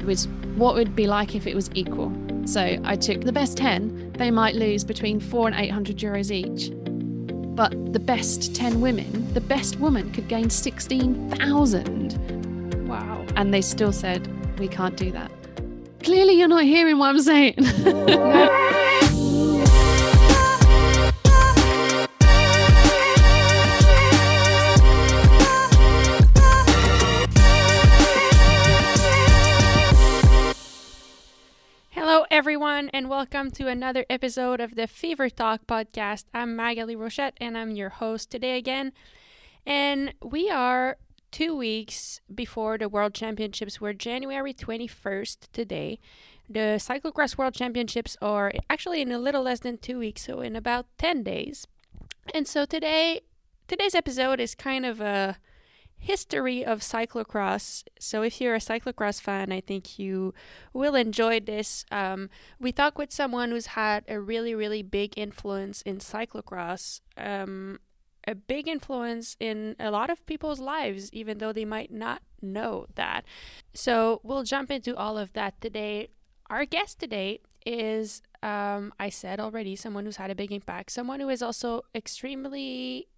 It was what would be like if it was equal. So I took the best 10, they might lose between four and 800 euros each. But the best 10 women, the best woman could gain 16,000. Wow. And they still said, we can't do that. Clearly, you're not hearing what I'm saying. everyone, and welcome to another episode of the Fever Talk podcast. I'm Magali Rochette, and I'm your host today again. And we are two weeks before the World Championships. We're January 21st today. The Cyclocross World Championships are actually in a little less than two weeks, so in about 10 days. And so today, today's episode is kind of a history of cyclocross. So if you're a cyclocross fan, I think you will enjoy this. Um, we talk with someone who's had a really, really big influence in cyclocross. Um, a big influence in a lot of people's lives, even though they might not know that. So we'll jump into all of that today. Our guest today is, um, I said already, someone who's had a big impact, someone who is also extremely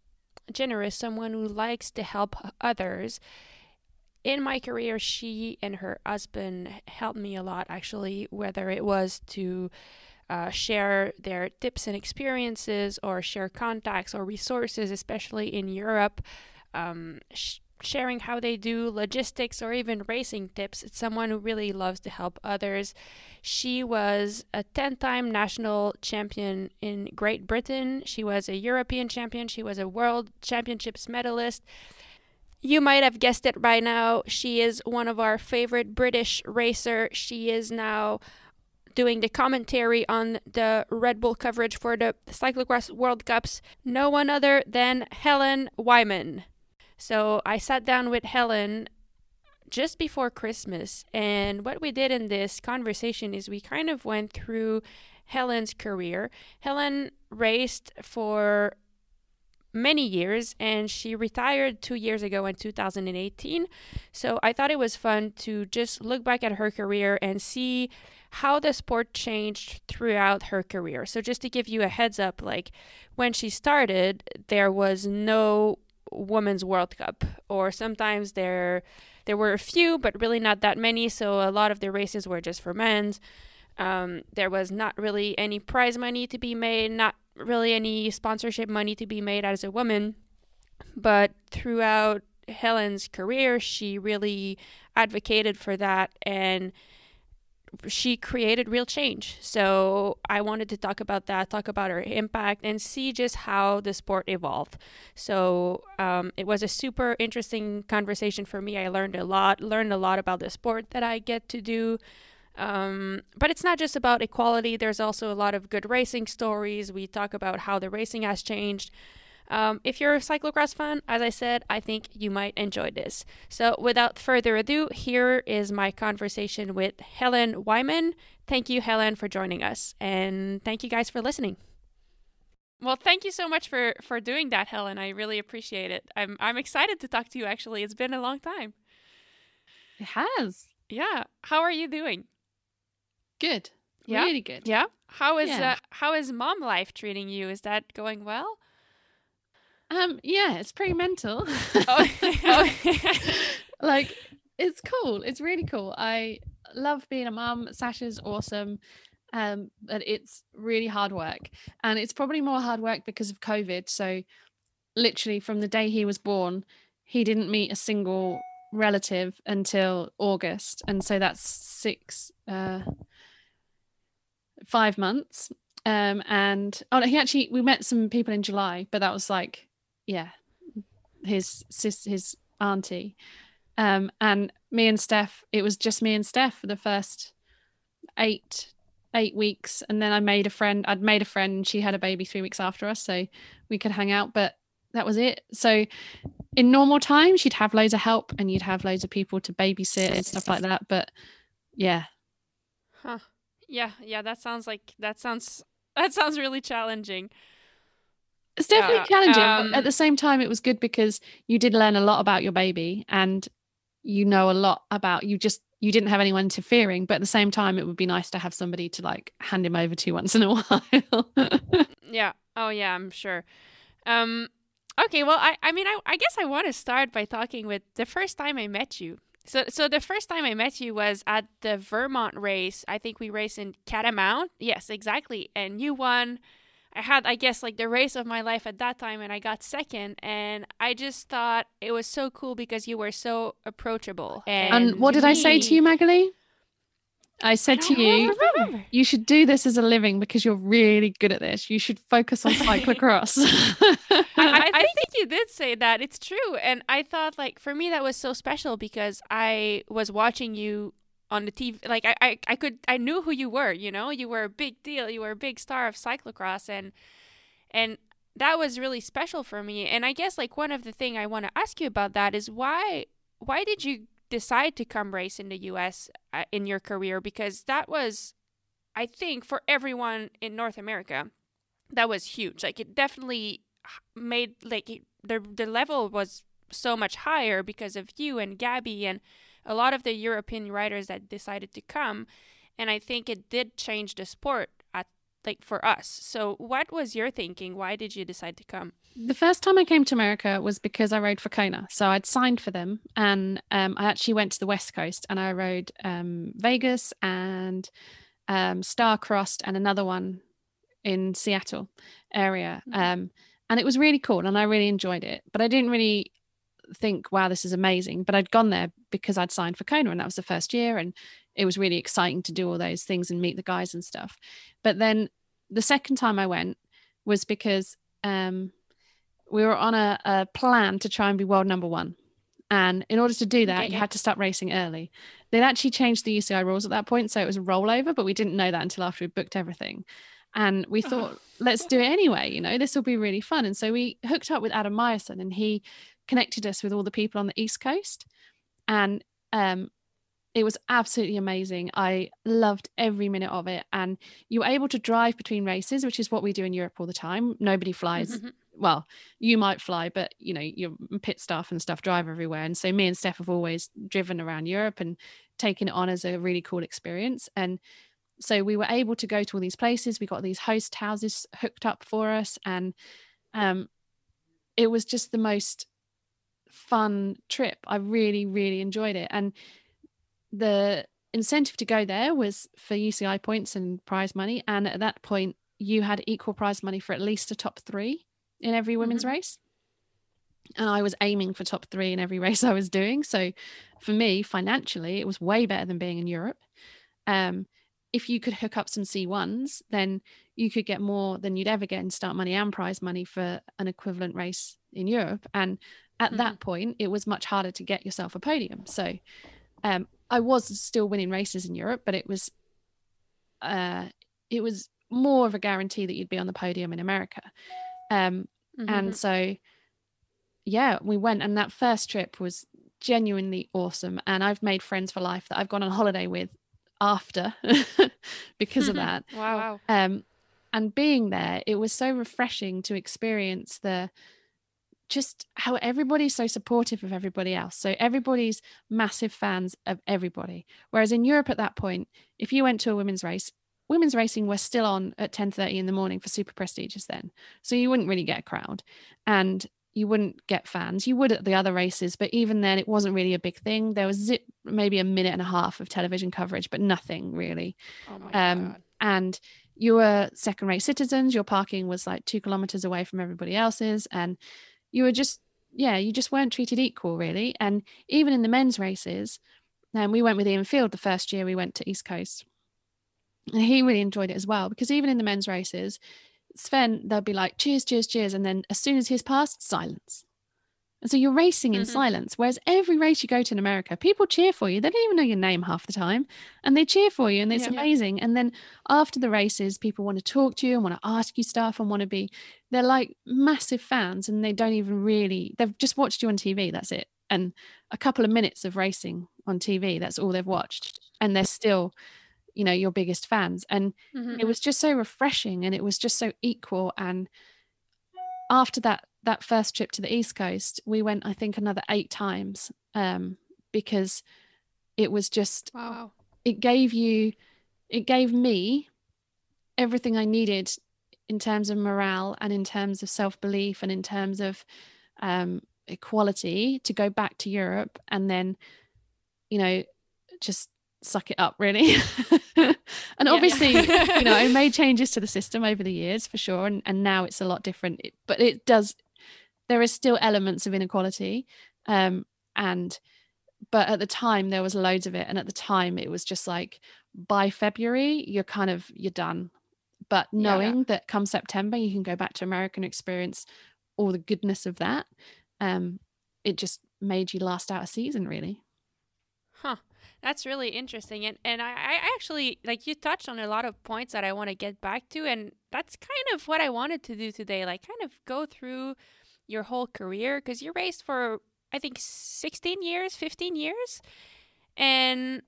generous, someone who likes to help others. In my career, she and her husband helped me a lot, actually, whether it was to uh, share their tips and experiences or share contacts or resources, especially in Europe. Um, sharing how they do logistics or even racing tips. It's someone who really loves to help others. She was a 10 time national champion in Great Britain. She was a European champion. She was a world championships medalist. You might have guessed it by now. She is one of our favorite British racer. She is now doing the commentary on the Red Bull coverage for the Cyclocross World Cups. No one other than Helen Wyman. So I sat down with Helen just before Christmas, and what we did in this conversation is we kind of went through Helen's career. Helen raced for many years and she retired two years ago in 2018. So I thought it was fun to just look back at her career and see how the sport changed throughout her career. So just to give you a heads up, like when she started, there was no women's World Cup, or sometimes there there were a few, but really not that many. So a lot of the races were just for men's. Um, there was not really any prize money to be made, not really any sponsorship money to be made as a woman. But throughout Helen's career, she really advocated for that and she created real change. So I wanted to talk about that, talk about her impact, and see just how the sport evolved. So um, it was a super interesting conversation for me. I learned a lot, learned a lot about the sport that I get to do. Um, but it's not just about equality. There's also a lot of good racing stories. We talk about how the racing has changed. Um, if you're a cyclocross fan, as I said, I think you might enjoy this. So, without further ado, here is my conversation with Helen Wyman. Thank you, Helen, for joining us, and thank you guys for listening. Well, thank you so much for for doing that, Helen. I really appreciate it. I'm I'm excited to talk to you. Actually, it's been a long time. It has. Yeah. How are you doing? Good. Yeah? Really good. Yeah. How is Yeah. uh, how is mom life treating you? Is that going well? Um, yeah, it's pretty mental. Oh, oh. like it's cool. It's really cool. I love being a mum. Sasha's awesome. Um, but it's really hard work. And it's probably more hard work because of COVID. So literally from the day he was born, he didn't meet a single relative until August. And so that's six uh five months. Um and oh no, he actually we met some people in July, but that was like, yeah, his sis his auntie. Um, and me and Steph, it was just me and Steph for the first eight eight weeks, and then I made a friend. I'd made a friend, and she had a baby three weeks after us, so we could hang out. But that was it. So in normal times, you'd have loads of help, and you'd have loads of people to babysit and stuff like that. But yeah, Huh. Yeah, yeah, that sounds like that sounds that sounds really challenging. It's definitely Yeah, challenging. um, at the same time, it was good because you did learn a lot about your baby, and you know a lot about you just you didn't have anyone interfering but at the same time it would be nice to have somebody to like hand him over to once in a while. Yeah. Oh yeah i'm sure. Um okay well i i mean i, I guess i want to start by talking with the first time i met you. So so the first time i met you was at the vermont race. I think we raced in catamount. Yes exactly. And you won I had, I guess, like the race of my life at that time, and I got second. And I just thought it was so cool because you were so approachable. And, and what did me, I say to you, Magali? I said I to oh, you, remember. you should do this as a living because you're really good at this. You should focus on cyclocross. I, I, I think you did say that. It's true. And I thought, like, for me, that was so special because I was watching you on the TV. Like I, I, I could, I knew who you were. You know, you were a big deal. You were a big star of cyclocross, and and that was really special for me. And I guess like one of the thing I want to ask you about that is why, why did you decide to come race in the U.S. Uh, in your career? Because that was, I think, for everyone in North America, that was huge. Like it definitely made like the the level was so much higher because of you and Gabby and a lot of the European riders that decided to come, and I think it did change the sport at like for us. So, what was your thinking? Why did you decide to come? The first time I came to America was because I rode for Kona. So I'd signed for them, and um, I actually went to the West Coast and I rode um, Vegas and um, Star Crossed and another one in Seattle area. Mm-hmm. Um, and it was really cool and I really enjoyed it. But I didn't really think, wow, this is amazing. But I'd gone there because I'd signed for Kona and that was the first year. And it was really exciting to do all those things and meet the guys and stuff. But then the second time I went was because um, we were on a, a, plan to try and be world number one. And in order to do that, okay. you had to start racing early. They'd actually changed the UCI rules at that point. So it was a rollover, but we didn't know that until after we booked everything. And we thought, let's do it anyway. You know, this will be really fun. And so we hooked up with Adam Myerson and he connected us with all the people on the East Coast. And um, it was absolutely amazing. I loved every minute of it. And you were able to drive between races, which is what we do in Europe all the time. Nobody flies. Mm-hmm. Well, you might fly, but you know, your pit staff and stuff drive everywhere. And so me and Steph have always driven around Europe and taken it on as a really cool experience. And so we were able to go to all these places. We got these host houses hooked up for us. And um, it was just the most fun trip. I really, really enjoyed it. And the incentive to go there was for UCI points and prize money. And at that point, you had equal prize money for at least a top three in every women's mm-hmm. race. And I was aiming for top three in every race I was doing. So for me, financially, it was way better than being in Europe. Um, if you could hook up some C1s, then you could get more than you'd ever get in start money and prize money for an equivalent race in Europe. And at mm-hmm. that point it was much harder to get yourself a podium. So um, i was still winning races in europe but it was uh, it was more of a guarantee that you'd be on the podium in america. Um, mm-hmm. and so yeah we went and that first trip was genuinely awesome. And i've made friends for life that i've gone on holiday with after because of that. Wow. Um and being there it was so refreshing to experience the just how everybody's so supportive of everybody else. So everybody's massive fans of everybody. Whereas in Europe at that point, if you went to a women's race, women's racing was still on at 10:30 in the morning for super prestigious then. So you wouldn't really get a crowd and you wouldn't get fans. You would at the other races, but even then it wasn't really a big thing. There was zip, maybe a minute and a half of television coverage, but nothing really. Oh my um, God. and you were second rate citizens. Your parking was like two kilometers away from everybody else's. And you were just yeah you just weren't treated equal really. And even in the men's races and um, we went with ian field the first year we went to east coast. And he really enjoyed it as well because even in the men's races sven they'll be like cheers cheers cheers and then as soon as he's passed silence and so you're racing in mm-hmm. silence. Whereas every race you go to in America, people cheer for you. They don't even know your name half the time. And they cheer for you and it's yeah, amazing. And then after the races, people want to talk to you and want to ask you stuff and want to be, they're like massive fans and they don't even really, they've just watched you on TV. That's it. And a couple of minutes of racing on TV, that's all they've watched. And they're still, you know, your biggest fans. And mm-hmm. it was just so refreshing and it was just so equal. And after that that first trip to the East Coast, we went, I think, another eight times um, because it was just Wow. it gave you it gave me everything I needed in terms of morale and in terms of self belief and in terms of um, equality to go back to Europe and then, you know, just suck it up really. and Yeah, obviously, yeah. you know, I made changes to the system over the years for sure. And, and now it's a lot different. It- but it does, there is still elements of inequality. Um, and, but at the time there was loads of it. And at the time it was just like by February, you're kind of, you're done. But Yeah, yeah. knowing that come September, you can go back to America and experience all the goodness of that. Um, it just made you last out a season, really. Huh. That's really interesting. And and I, I actually like you touched on a lot of points that I want to get back to and that's kind of what I wanted to do today. Like kind of go through your whole career because you raced for I think 16 years, 15 years. And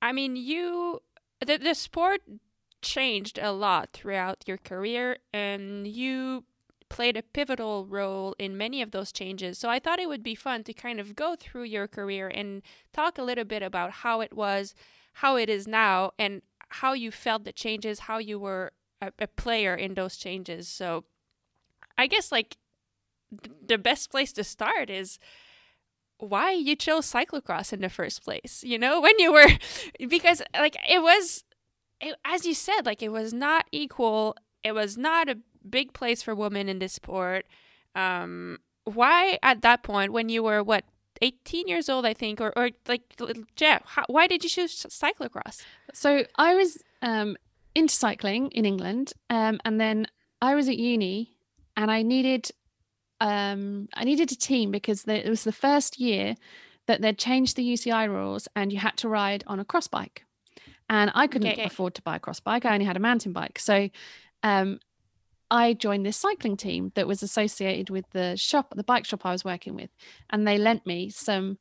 I mean you the the sport changed a lot throughout your career and you played a pivotal role in many of those changes. So I thought it would be fun to kind of go through your career and talk a little bit about how it was, how it is now, and how you felt the changes, how you were a, a player in those changes. So I guess like th- the best place to start is why you chose cyclocross in the first place. You know, when you were because like it was it, as you said, like it was not equal. It was not a big place for women in this sport. Um, why at that point, when you were what, 18 years old, I think, or, or like, yeah, how, why did you choose cyclocross? So I was um, into cycling in England, um, and then I was at uni, and I needed um, I needed a team because it was the first year that they'd changed the UCI rules, and you had to ride on a cross bike, and I couldn't Okay. afford to buy a cross bike. I only had a mountain bike, so um, I joined this cycling team that was associated with the shop, the bike shop I was working with, and they lent me some.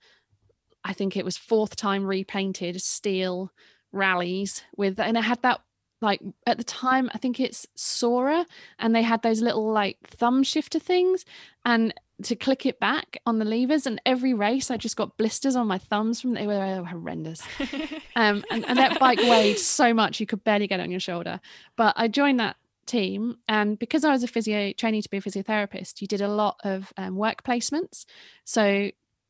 I think it was fourth time repainted steel Raleighs with, and it had that like at the time I think it's Sora, and they had those little like thumb shifter things, and to click it back on the levers. And every race, I just got blisters on my thumbs from they were horrendous. Um, and, and that bike weighed so much you could barely get it on your shoulder. But I joined that team, and because I was a physio training to be a physiotherapist, you did a lot of um, work placements. So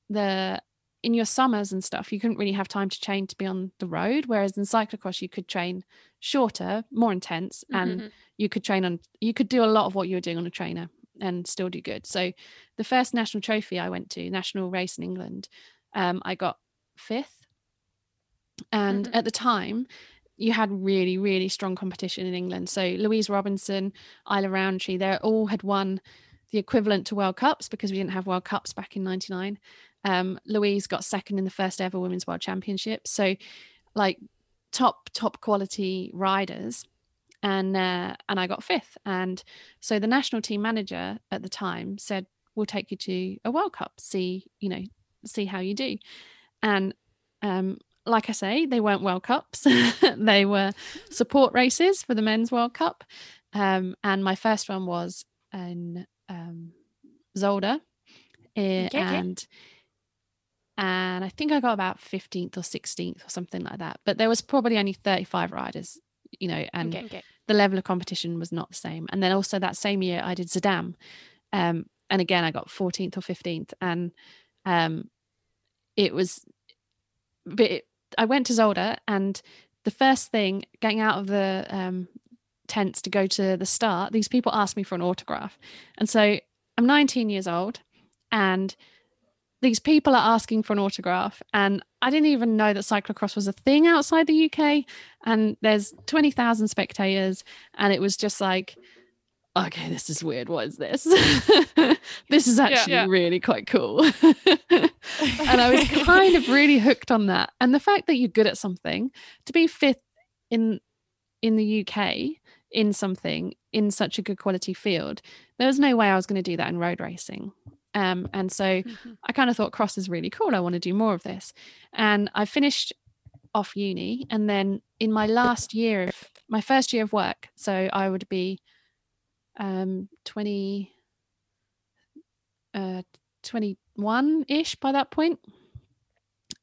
the in your summers and stuff, you couldn't really have time to train to be on the road. Whereas in cyclocross, you could train shorter, more intense, and Mhm. you could train on you could do a lot of what you were doing on a trainer and still do good. So the first national trophy I went to, national race in England, um, I got fifth. And Mhm. at the time, you had really, really strong competition in England. So Louise Robinson, Isla Rowntree, they all had won the equivalent to World Cups because we didn't have World Cups back in 99. Um, Louise got second in the first ever Women's World Championship. So like top, top quality riders. And uh, and I got fifth. And so the national team manager at the time said, We'll take you to a World Cup, see, you know, see how you do. And um, like I say, they weren't World Cups. they were support races for the Men's World Cup. Um, and my first one was in um, Zolder. eh, Okay, okay. And I think I got about 15th or 16th or something like that. But there was probably only 35 riders, you know, and okay, okay. the level of competition was not the same. And then also that same year I did Zeddam. Um, and again I got 14th or 15th. And um it was but it, I went to Zolder and the first thing getting out of the um tents to go to the start, these people asked me for an autograph. And so I'm 19 years old and these people are asking for an autograph and I didn't even know that cyclocross was a thing outside the UK and there's 20,000 spectators and it was just like okay this is weird. What is this? This is actually yeah. really quite cool. And I was kind of really hooked on that. And the fact that you're good at something to be fifth in in the UK in something in such a good quality field there was no way I was going to do that in road racing um, and so Mhm. I kind of thought cross is really cool. I want to do more of this. And I finished off uni. And then in my last year of my first year of work, so I would be um, 20, uh, 21 ish by that point.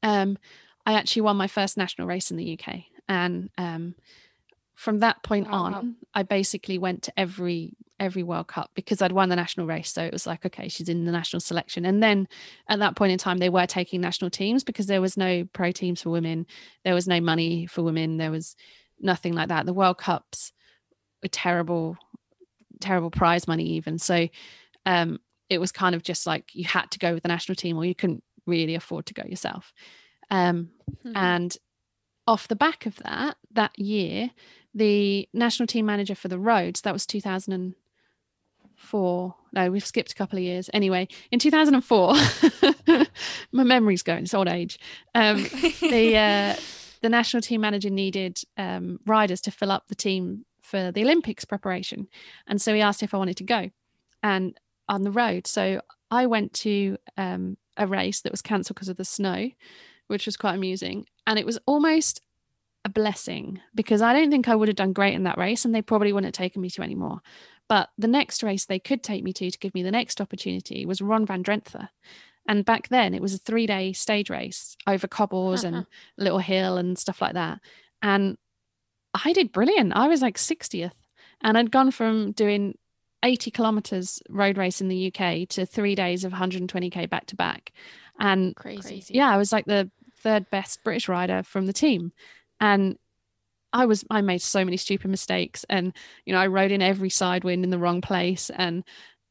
um, I actually won my first national race in the UK, and um, from that point Wow, on. I basically went to every every World Cup because I'd won the national race. So it was like, okay, she's in the national selection. And then at that point in time, they were taking national teams because there was no pro teams for women, there was no money for women, there was nothing like that. The World Cups were terrible, terrible prize money even. So um, it was kind of just like you had to go with the national team or you couldn't really afford to go yourself. Um, Mhm. and off the back of that, that year, the national team manager for the roads, that was 2004. No, we've skipped a couple of years. Anyway, in 2004, my memory's going, it's old age. Um, the, uh, the national team manager needed um, riders to fill up the team for the Olympics preparation. And so he asked if I wanted to go and on the road. So I went to um, a race that was cancelled because of the snow, which was quite amusing. And it was almost a blessing because I don't think I would have done great in that race and they probably wouldn't have taken me to anymore. But the next race they could take me to to give me the next opportunity was Ronde van Drenthe. And back then it was a three day stage race over cobbles and uh-huh. little hill and stuff like that. And I did brilliant. I was like 60th. And I'd gone from doing 80 kilometers road race in the UK to three days of 120k back to back. And Crazy. yeah, I was like the third best British rider from the team. And I was I made so many stupid mistakes and you know I rode in every side wind in the wrong place and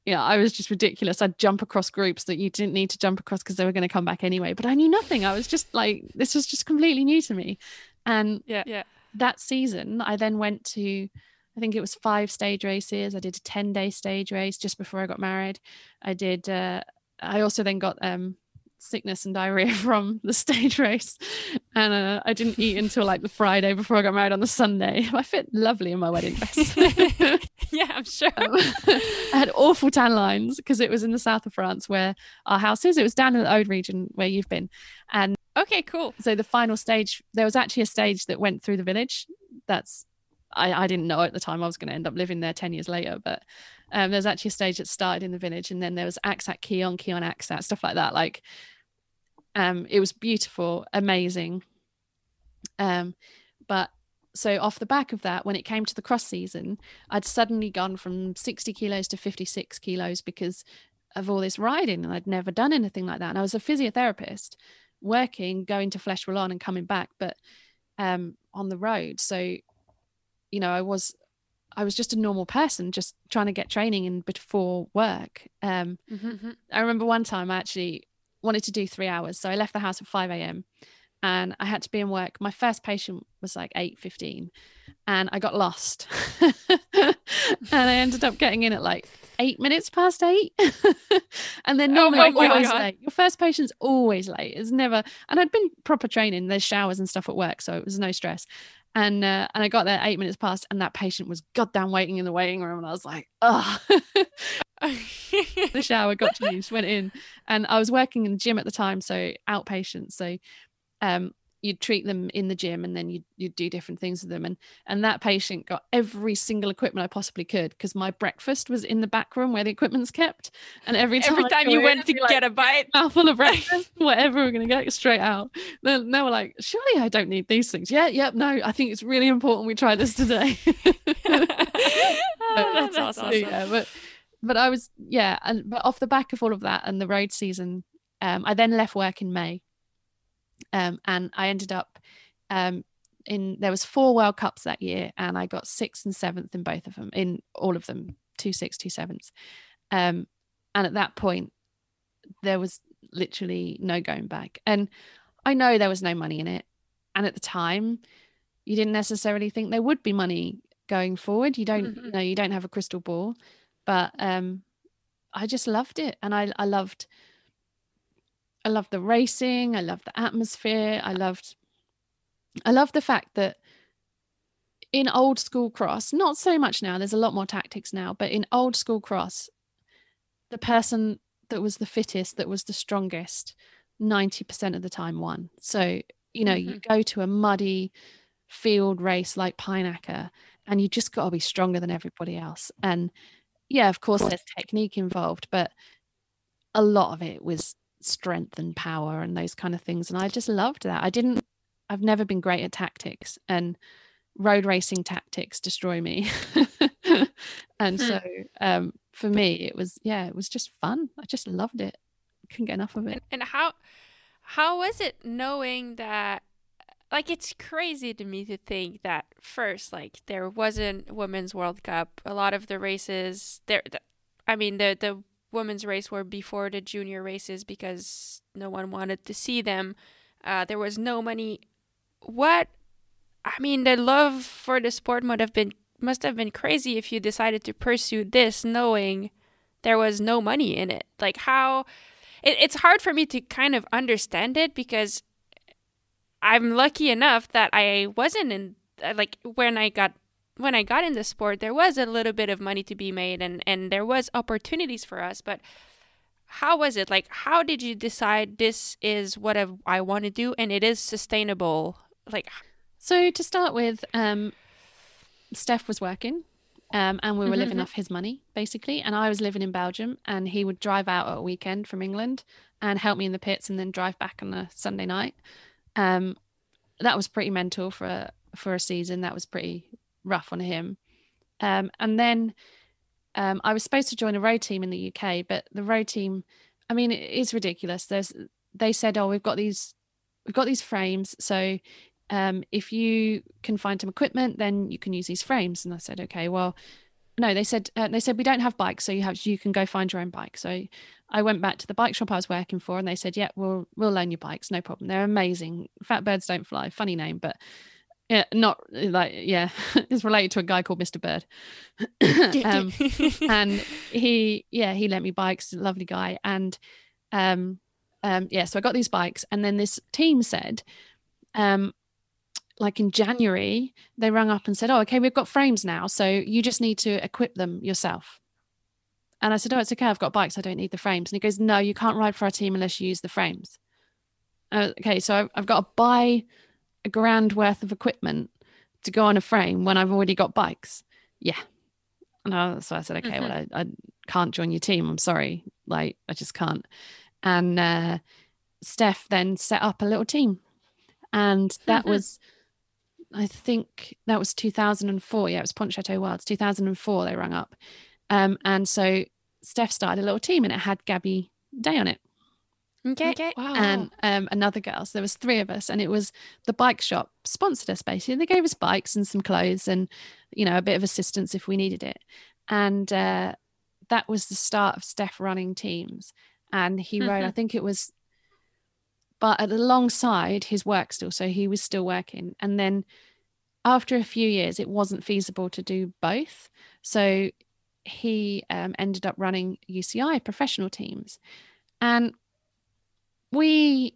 yeah I was just ridiculous I'd jump across groups that you didn't need to jump across because they were going to come back anyway but I knew nothing I was just like this was just completely new to me and Yeah. Yeah. that season I then went to I think it was five stage races I did a 10 day stage race just before I got married I did uh I also then got um sickness and diarrhea from the stage race. And uh, I didn't eat until like the Friday before I got married on the Sunday. I fit lovely in my wedding dress. Yeah, I'm sure. Um, I had awful tan lines because it was in the south of France where our house is. It was down in the Aude region where you've been. And okay, cool. so the final stage there was actually a stage that went through the village. That's i, I didn't know at the time i was going to end up living there 10 years later but um, there's actually a stage that started in the village and then there was axat Quillan Quillan axat stuff like that. Like um it was beautiful amazing um but so off the back of that when it came to the cross season i'd suddenly gone from 60 kilos to 56 kilos because of all this riding and i'd never done anything like that and i was a physiotherapist working, going to Flesh and coming back, but um, on the road. So, you know, I was I was just a normal person, just trying to get training in before work. Um, Mm-hmm. I remember one time I actually wanted to do three hours, so I left the house at five a.m. and I had to be in work. My first patient was like eight fifteen, and I got lost, and I ended up getting in at like eight minutes past eight. and then Oh normally I'm always God. late. Your first patient's always late. It's never and I'd been proper training, there's showers and stuff at work, so it was no stress. And uh, and I got there eight minutes past and that patient was goddamn waiting in the waiting room and I was like, oh the shower, got changed, went in. And I was working in the gym at the time, so outpatient. So um you'd treat them in the gym and then you'd, you'd do different things with them. And and that patient got every single equipment i possibly could because my breakfast was in the back room where the equipment's kept. And every time, Every time you went to like, get a bite. mouthful of breakfast whatever we're gonna get straight out. Then they were like surely i don't need these things. Yeah yep no i think it's really important we try this today. Oh, that's so, awesome. yeah, but but I was yeah, and but off the back of all of that and the road season, um, I then left work in May, um, and I ended up um in there was four World Cups that year, and I got sixth and seventh in both of them, in all of them, two six, two sevens, um, and at that point, there was literally no going back, and I know there was no money in it, and at the time, you didn't necessarily think there would be money going forward. You don't Mhm. you know you don't have a crystal ball, but um, I just loved it, and I I loved I loved the racing. I loved the atmosphere. I loved I loved the fact that in old school cross, not so much now. There's a lot more tactics now, but in old school cross, the person that was the fittest, that was the strongest, ninety percent of the time won. So you know you mm-hmm. go to a muddy field race like Pijnacker, and you just got to be stronger than everybody else. And yeah, of course, there's technique involved, but a lot of it was strength and power and those kind of things. And I just loved that. I didn't, I've never been great at tactics and road racing tactics destroy me. and hmm. so um, for me, it was, yeah, it was just fun. I just loved it. couldn't get enough of it. And how, how was it knowing that like it's crazy to me to think that first like there wasn't women's world cup a lot of the races there i mean the the women's race were before the junior races because no one wanted to see them. Uh, there was no money. What? I mean the love for the sport must have been must have been crazy if you decided to pursue this knowing there was no money in it. Like how it, it's hard for me to kind of understand it because I'm lucky enough that I wasn't in like when I got when I got in the sport, there was a little bit of money to be made and and there was opportunities for us, but how was it? Like how did you decide this is what I want to do and it is sustainable? Like so to start with, um Steph was working um, and we were mm-hmm. living off his money basically. And I was living in Belgium, and he would drive out at a weekend from England and help me in the pits, and then drive back on a Sunday night. Um, that was pretty mental for a, for a season. That was pretty rough on him. Um, and then um, I was supposed to join a road team in the UK, but the road team, I mean, it is ridiculous. There's they said, oh, we've got these we've got these frames, so um, if you can find some equipment, then you can use these frames. And I said, okay, well, no, they said uh, they said we don't have bikes, so you have you can go find your own bike. So I went back to the bike shop I was working for, and they said, yeah, we'll we'll loan you bikes, no problem. They're amazing. Fat birds don't fly. Funny name, but yeah, not like yeah, it's related to a guy called Mr. Bird. um, and he yeah he lent me bikes, lovely guy, and um um yeah, so I got these bikes, and then this team said um like in January, they rang up and said, Oh, okay, we've got frames now. So you just need to equip them yourself. And I said, Oh, it's okay. I've got bikes. I don't need the frames. And he goes, No, you can't ride for our team unless you use the frames. Uh, okay. So I've got to buy a grand worth of equipment to go on a frame when I've already got bikes. Yeah. And I, so I said, Okay, mm-hmm. well, I, I can't join your team. I'm sorry. Like, I just can't. And uh, Steph then set up a little team. And that mm-hmm. was I think that was 2004. Yeah, it was Pontchâteau Worlds, 2004. They rang up, um, and so Steph started a little team, and it had Gabby Day on it. Okay. okay. Wow. And um, another girl. So there was three of us, and it was the bike shop sponsored us basically. They gave us bikes and some clothes, and you know a bit of assistance if we needed it. And uh, that was the start of Steph running teams. And he mm-hmm. rode, I think it was but alongside his work still. So he was still working. And then after a few years, it wasn't feasible to do both. So he um, ended up running UCI professional teams. And we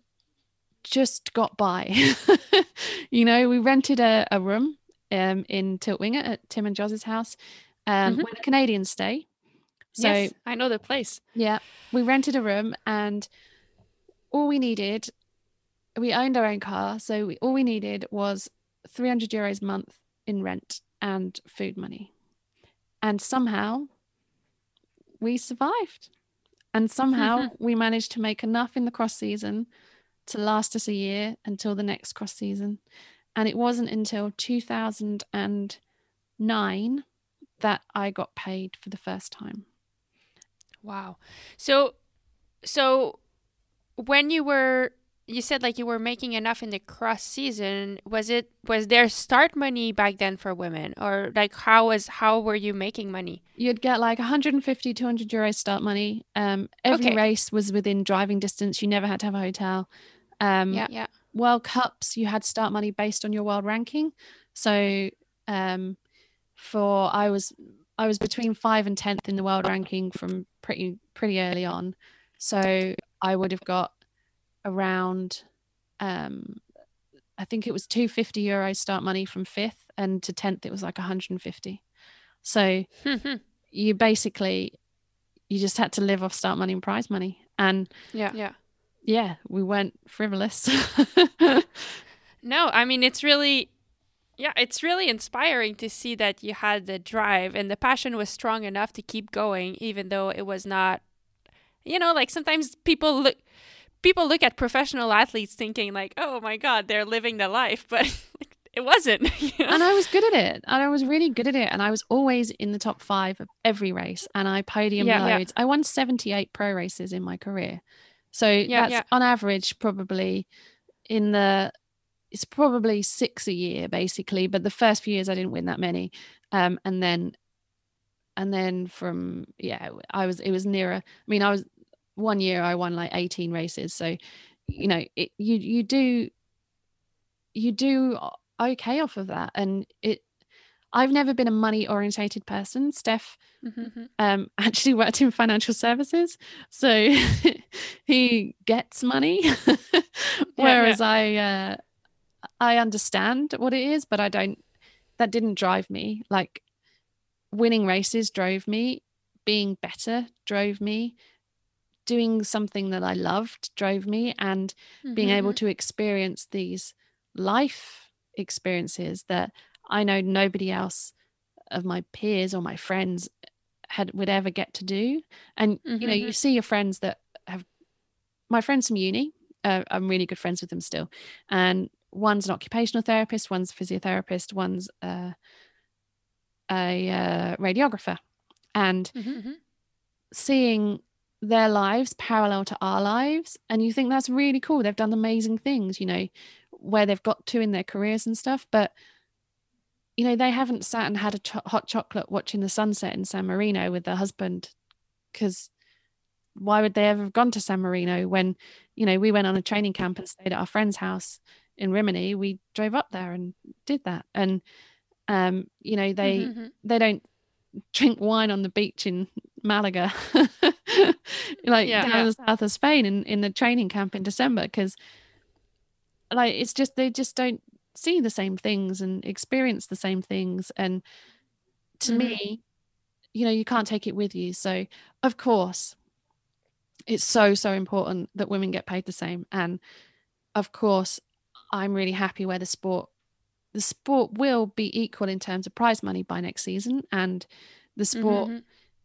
just got by. you know, we rented a, a room um, in Tielt-Winge at Tim and Jos's house um, mm-hmm. when the Canadians stay. So yes, I know the place. Yeah, we rented a room and all we needed we owned our own car, so we, all we needed was 300 euros a month in rent and food money. And somehow we survived. And somehow we managed to make enough in the cross season to last us a year until the next cross season. And it wasn't until 2009 that I got paid for the first time. Wow. So so when you were you said like you were making enough in the cross season. Was it was there start money back then for women? Or like how was how were you making money? You'd get like 150 200 euros start money. Um every okay. race was within driving distance. You never had to have a hotel. Um yeah. Yeah. World cups you had start money based on your world ranking. So um for i was i was between 5 and 10th in the world ranking from pretty pretty early on. So i would have got around um I think it was 250 euros start money from fifth and to 10th it was like 150. So you basically you just had to live off start money and prize money. And yeah. Yeah. Yeah, we weren't frivolous. no, I mean it's really yeah, it's really inspiring to see that you had the drive and the passion was strong enough to keep going even though it was not you know, like sometimes people look people look at professional athletes thinking like, "Oh my god, they're living the life," but it wasn't. You know? And I was good at it. And I was really good at it. And I was always in the top five of every race. And I podium Yeah, yeah. loads. I won 78 pro races in my career. So Yeah, that's yeah. on average probably in the it's probably six a year basically. But the first few years I didn't win that many. Um and then and then from yeah, I was it was nearer. I mean, I was one year I won like 18 races. So, you know, it you you do you do okay off of that. And it i've never been a money orientated person. Steph Mhm. um actually worked in financial services. So he gets money. Whereas i uh i understand what it is but i don't that didn't drive me. Like winning races drove me. Being better drove me doing something that i loved drove me and being able Mhm. to experience these life experiences that I know nobody else of my peers or my friends had would ever get to do. And you know, you Mhm. see your friends that have my friends from uni. Uh, I'm really good friends with them still, and one's an occupational therapist, one's a physiotherapist, one's uh, a uh, radiographer, and Mhm. Mhm. seeing their lives parallel to our lives and you think that's really cool they've done amazing things you know where they've got to in their careers and stuff but you know they haven't sat and had a cho- hot chocolate watching the sunset in San Marino with their husband because why would they ever have gone to San Marino when you know we went on a training camp and stayed at our friend's house in Rimini we drove up there and did that and um you know they Mhm. Mhm. they don't drink wine on the beach in Malaga, like Yeah. down the south of Spain in, in the training camp in December, because like it's just they just don't see the same things and experience the same things. And to Mhm. me, you know, you can't take it with you. So of course, it's so so important that women get paid the same. And of course, I'm really happy where the sport the sport will be equal in terms of prize money by next season and the sport Mhm.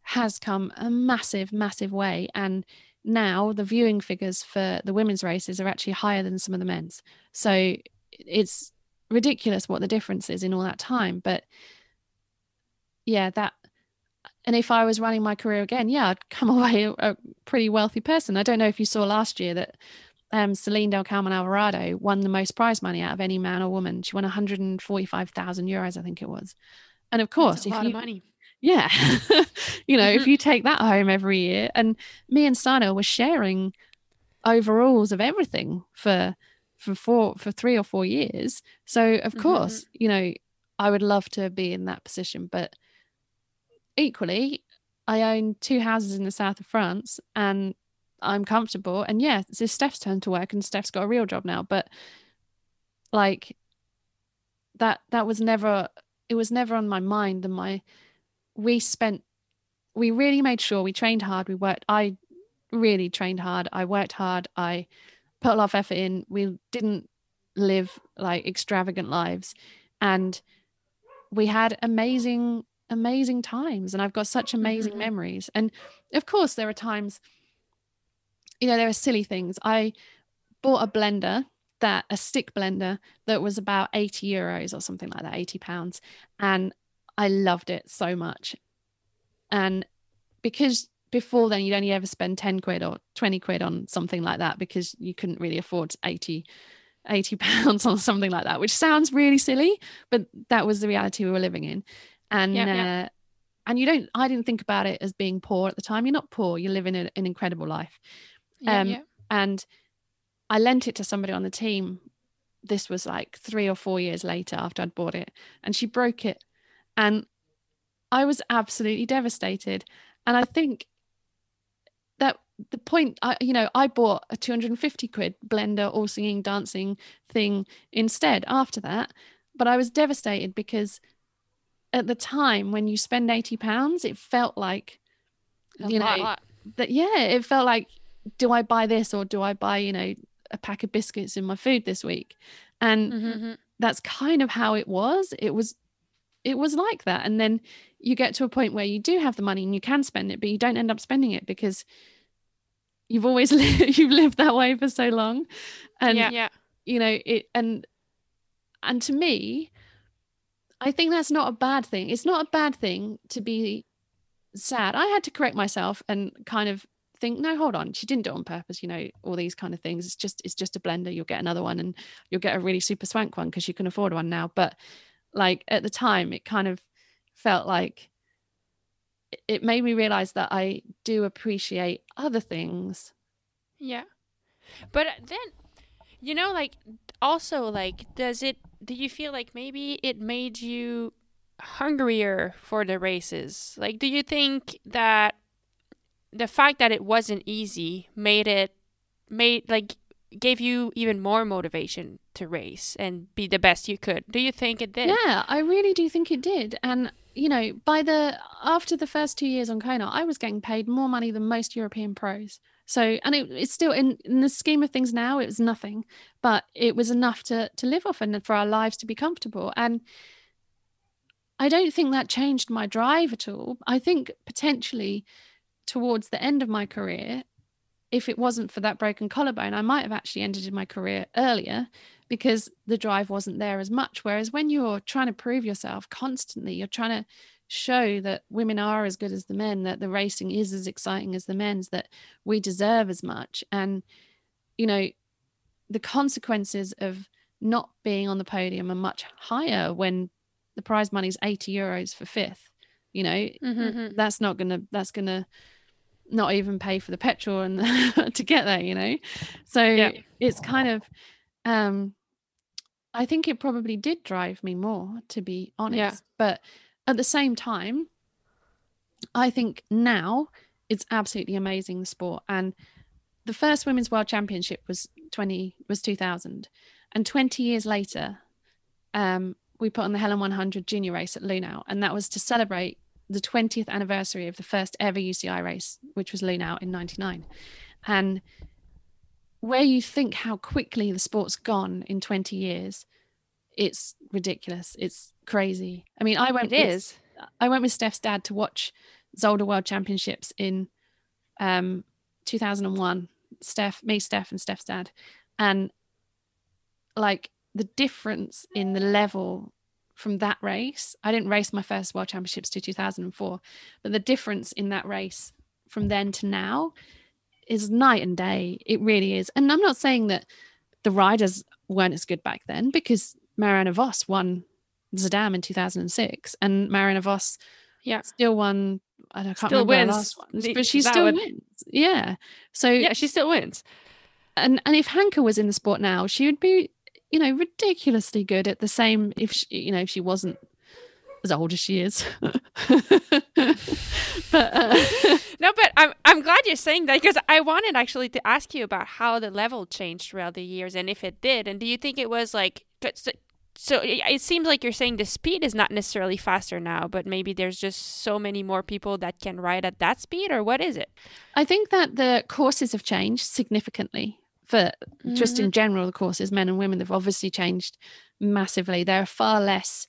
Has come a massive massive way and now the viewing figures for the women's races are actually higher than some of the men's so it's ridiculous what the difference is in all that time but yeah that and if i was running my career again yeah i'd come away a, a pretty wealthy person i don't know if you saw last year that um, Ceylin Del Carmen Alvarado won the most prize money out of any man or woman. She won 145,000 euros, I think it was. And of course, if you money. Yeah. you know, Mhm. if you take that home every year, and me and Stano were sharing overalls of everything for for four for three or four years. So of Mhm, course, you know, I would love to be in that position. But equally, I own two houses in the south of France and I'm comfortable. And yeah, it's Steph's turn to work and Steph's got a real job now. But like that that was never it was never on my mind and my we spent we really made sure we trained hard we worked i really trained hard i worked hard i put a lot of effort in we didn't live like extravagant lives and we had amazing amazing times and i've got such amazing Mhm. memories and of course there are times you know there are silly things i bought a blender that a stick blender that was about 80 euros or something like that 80 pounds and i loved it so much and because before then you'd only ever spend 10 quid or 20 quid on something like that because you couldn't really afford 80 80 pounds on something like that which sounds really silly but that was the reality we were living in and Yeah, yeah. uh, and you don't i didn't think about it as being poor at the time you're not poor you're living a, an incredible life Yeah, Um, yeah. and I lent it to somebody on the team. This was like three or four years later after I'd bought it, and she broke it. And I was absolutely devastated. And I think that the point, I, you know, I bought a 250 quid blender, all singing, dancing thing instead after that. But I was devastated because at the time when you spend 80 pounds, it felt like, you know, lot. that yeah it felt like do i buy this or do i buy you know a pack of biscuits in my food this week and Mhm, mhm. that's kind of how it was it was it was like that. And then you get to a point where you do have the money and you can spend it but you don't end up spending it because you've always lived, you've lived that way for so long, and yeah, yeah. you know it and and to me i think that's not a bad thing. It's not a bad thing to be sad. I had to correct myself and kind of think no hold on she didn't do it on purpose you know all these kind of things. It's just it's just a blender. You'll get another one and you'll get a really super swank one because you can afford one now. But like at the time it kind of felt like it made me realize that i do appreciate other things. Yeah. But then you know like also like does it do you feel like maybe it made you hungrier for the races? Like do you think that the fact that it wasn't easy made it made like gave you even more motivation to race and be the best you could do you think it did yeah i really do think it did and you know by the after the first two years on kona i was getting paid more money than most european pros so, and it, it's still in, in the scheme of things now, it was nothing, but it was enough to to live off and for our lives to be comfortable. And I don't think that changed my drive at all. I think potentially towards the end of my career, if it wasn't for that broken collarbone, I might have actually ended my career earlier because the drive wasn't there as much. Whereas when you're trying to prove yourself constantly, you're trying to show that women are as good as the men, that the racing is as exciting as the men's, that we deserve as much. And, you know, the consequences of not being on the podium are much higher when the prize money is 80 euros for fifth. You know, mm-hmm. that's not gonna that's gonna not even pay for the petrol and to get there, you know. So yeah. it's kind of um I think it probably did drive me more, to be honest. Yeah. But at the same time, I think now it's absolutely amazing the sport. And the first women's world championship was 20 was 2000 and 20 years later um, we put on the helen 100 junior race at lunau and that was to celebrate the 20th anniversary of the first ever uci race which was lunau in 99 and where you think how quickly the sport's gone in 20 years it's ridiculous. It's crazy. I mean, I went. It with, is. I went with Steph's dad to watch Zolder World Championships in um, 2001. Steph, me, Steph, and Steph's dad, and like the difference in the level from that race. I didn't race my first World Championships to 2004, but the difference in that race from then to now is night and day. It really is. And I'm not saying that the riders weren't as good back then because Marianne Vos won Zeddam in 2006, and Marianne Vos yeah still won. I, don't, can't still remember wins, one, but she still would... wins. Yeah. So yeah, she still wins. And and if Hanka was in the sport now, she would be, you know, ridiculously good at the same. If she, you know, if she wasn't as old as she is. but uh... no, but I'm I'm glad you're saying that because I wanted actually to ask you about how the level changed throughout the years and if it did, and do you think it was like so it seems like you're saying the speed is not necessarily faster now, but maybe there's just so many more people that can ride at that speed, or what is it? I think that the courses have changed significantly for mm-hmm. just in general, the courses, men and women, they've obviously changed massively. There are far less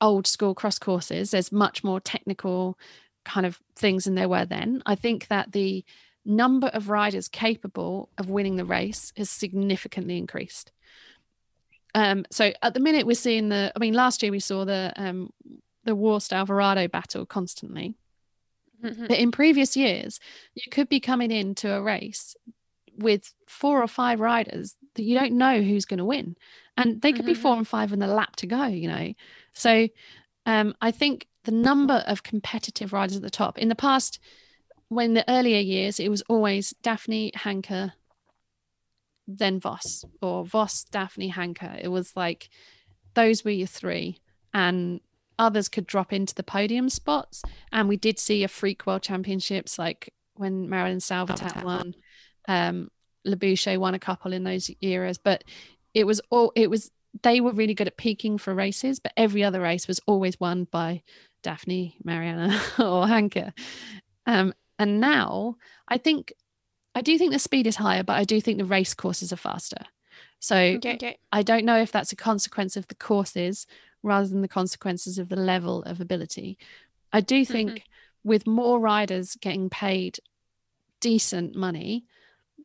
old school cross courses, there's much more technical kind of things than there were then. I think that the number of riders capable of winning the race has significantly increased. Um, so at the minute we're seeing the. I mean, last year we saw the um, the Worst Alvarado battle constantly. Mm-hmm. But in previous years, you could be coming into a race with four or five riders that you don't know who's going to win, and they could mm-hmm. be four and five in the lap to go. You know, so um, I think the number of competitive riders at the top in the past, when the earlier years, it was always Daphne Hanka then Vos or Vos Daphne, Hanka It was like those were your three, and others could drop into the podium spots. And we did see a freak world championships like when Maryline Salvetat won, um, Leboucher won a couple in those eras, but it was all it was. They were really good at peaking for races, but every other race was always won by Daphne, Marianne, or Hanka. Um, and now I think I do think the speed is higher, but I do think the race courses are faster. So okay, okay. I don't know if that's a consequence of the courses rather than the consequences of the level of ability. I do think mm-hmm. with more riders getting paid decent money,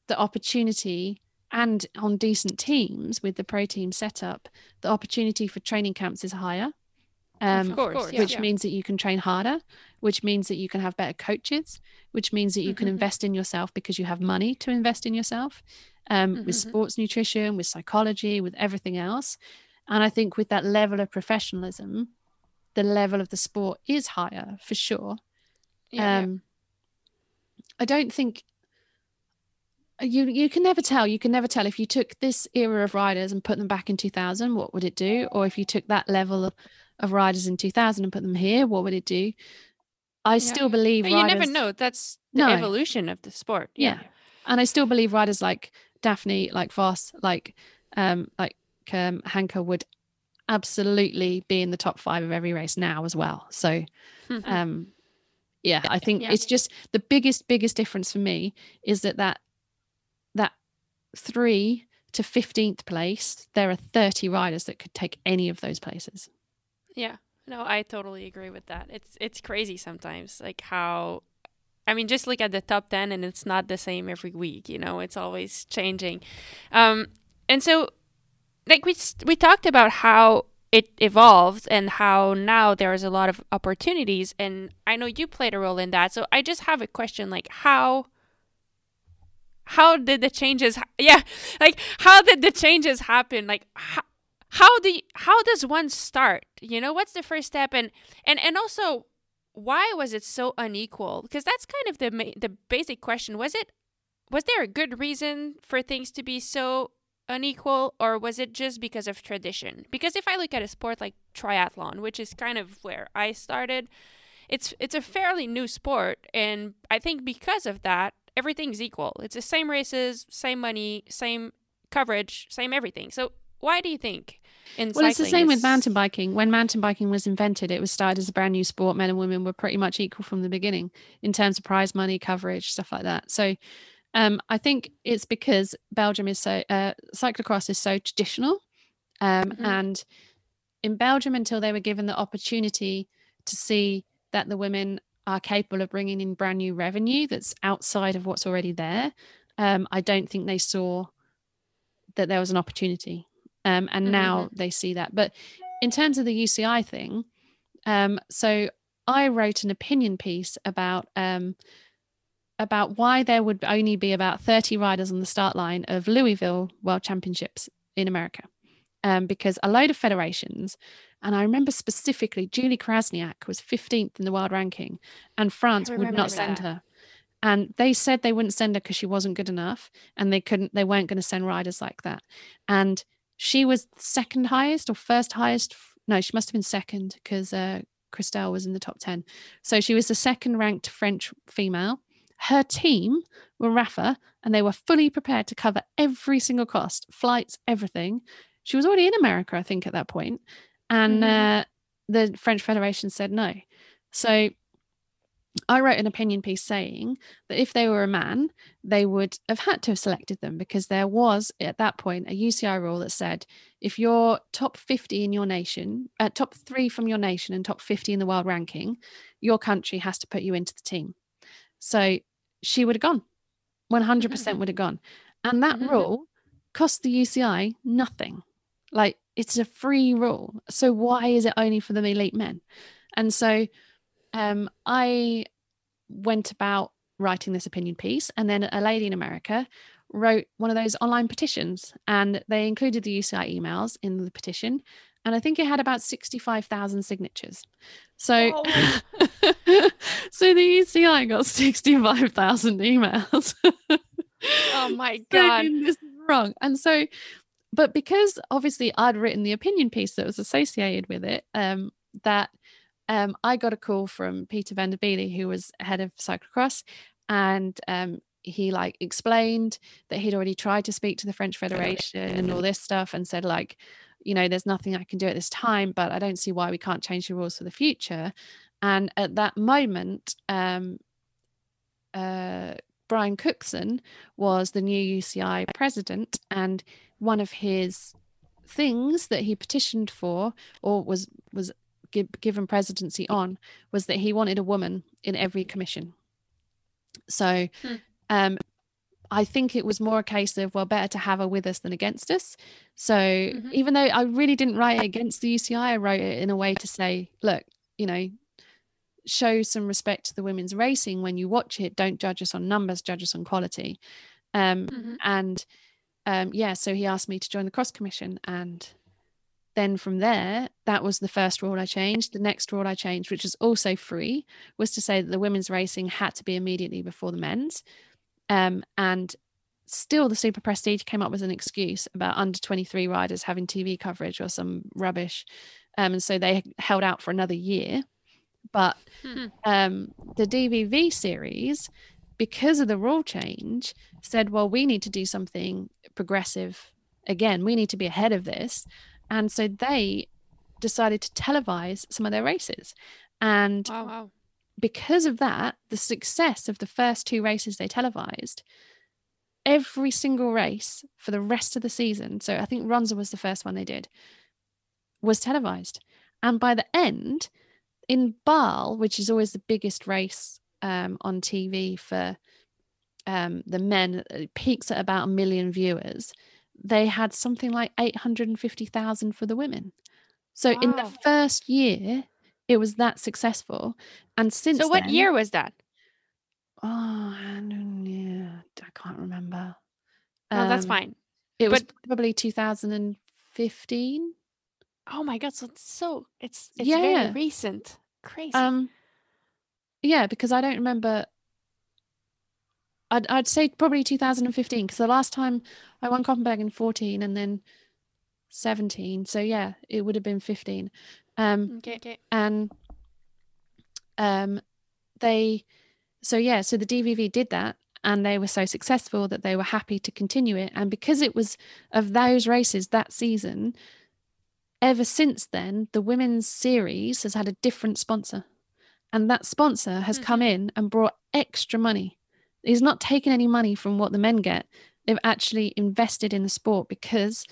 the opportunity and on decent teams with the pro team setup, the opportunity for training camps is higher. Um, of course, which yeah. means that you can train harder, which means that you can have better coaches, which means that you can Mhm. invest in yourself because you have money to invest in yourself um, with Mhm. sports nutrition, with psychology, with everything else. And I think with that level of professionalism, the level of the sport is higher for sure. Yeah, um, I don't think you you can never tell. You can never tell if you took this era of riders and put them back in 2000, what would it do? Or if you took that level of, of riders in 2000 and put them here, what would it do? I still believe But you never know. That's the No. evolution of the sport. Yeah. and I still believe riders like Daphne, like Vos, like um, like um, Hanka would absolutely be in the top five of every race now as well. So Mhm. um yeah i think Yeah. it's just the biggest biggest difference for me is that that that 3 to 15th place there are 30 riders that could take any of those places Yeah. No, I totally agree with that. It's it's crazy sometimes, like how I mean, just look at the top 10 and it's not the same every week, you know, it's always changing. Um and so like we we talked about how it evolved and how now there's a lot of opportunities and I know you played a role in that. So I just have a question like how how did the changes ha- yeah like how did the changes happen? Like how, how do you, how does one start? You know what's the first step? And and and also why was it so unequal? Because that's kind of the ma- the basic question. Was it was there a good reason for things to be so unequal or was it just because of tradition? Because if i look at a sport like triathlon which is kind of where i started it's it's a fairly new sport and i think because of that everything's equal. It's the same races same money same coverage same everything. So why do you think in well it's the same with mountain biking. When mountain biking was invented it was started as a brand new sport. Men and women were pretty much equal from the beginning in terms of prize money coverage stuff like that. So um, I think it's because Belgium is so uh, cyclocross is so traditional, um, Mhm. and in Belgium until they were given the opportunity to see that the women are capable of bringing in brand new revenue that's outside of what's already there. Um, I don't think they saw that there was an opportunity, um, and Mhm. now they see that. But in terms of the UCI thing, um, so I wrote an opinion piece about um, about why there would only be about 30 riders on the start line of Louisville World Championships in America. Um, because a load of federations, and I remember specifically Julie Krasniak was 15th in the world ranking, and France would not send that. her. And they said they wouldn't send her because she wasn't good enough, and they couldn't, they weren't going to send riders like that. And she was second highest or first highest. No, she must have been second because uh, Christelle was in the top 10. So she was the second ranked French female her team were Rapha and they were fully prepared to cover every single cost, flights, everything. She was already in America, I think, at that point, and Mhm. uh, the French Federation said no. So I wrote an opinion piece saying that if they were a man, they would have had to have selected them because there was at that point a UCI rule that said if you're top 50 in your nation, uh, top three from your nation, and top 50 in the world ranking, your country has to put you into the team. So she would have gone. 100% would have gone. And that Mhm. rule cost the UCI nothing. Like it's a free rule. So why is it only for the elite men? And so um, I went about writing this opinion piece, and then a lady in America wrote one of those online petitions, and they included the UCI emails in the petition. And I think it had about 65,000 signatures. So, so the UCI got 65,000 emails. oh my god this is wrong. And so, but because obviously I'd written the opinion piece that was associated with it, um, that um, I got a call from Peter Van den Abeele, who was head of cyclocross, and um, he like explained that he'd already tried to speak to the French Federation and all this stuff, and said like, you know, there's nothing I can do at this time, but I don't see why we can't change the rules for the future. And at that moment, um, uh, Brian Cookson was the new UCI president, and one of his things that he petitioned for, or was was gi- given presidency on, was that he wanted a woman in every commission. So, Hmm. um, I think it was more a case of well, better to have her with us than against us. So Mhm. even though I really didn't write it against the UCI, I wrote it in a way to say, look, you know, show some respect to the women's racing when you watch it. Don't judge us on numbers, judge us on quality. Um, Mhm. and um, yeah, so he asked me to join the cross commission, and then from there, that was the first rule I changed. The next rule I changed, which was also free, was to say that the women's racing had to be immediately before the men's. Um, and still, the Super Prestige came up with an excuse about under 23 riders having TV coverage or some rubbish. Um, and so they held out for another year. But Hmm. um, the DVV series, because of the rule change, said, well, we need to do something progressive again. We need to be ahead of this. And so they decided to televise some of their races. And Wow. wow. because of that, the success of the first two races they televised, every single race for the rest of the season, so I think Ronse was the first one they did, was televised. And by the end, in Baal, which is always the biggest race um, on TV for um, the men, it peaks at about a million viewers. They had something like 850,000 for the women. So in the first year, it was that successful. And since So what then- year was that? Oh, I don't know. I can't remember. No, that's Um, fine. It was but- probably 2015. Oh my god, so it's so it's it's Yeah, very recent. Crazy. Um, yeah, because I don't remember. I'd I'd say probably 2015 because the last time I won Koppenberg in 14 and then 17. So yeah, it would have been 15. Um, okay. okay. and um they so yeah so the dvv did that and they were so successful that they were happy to continue it and because it was of those races that season ever since then the women's series has had a different sponsor and that sponsor has come in and brought extra money he's not taken any money from what the men get they've actually invested in the sport because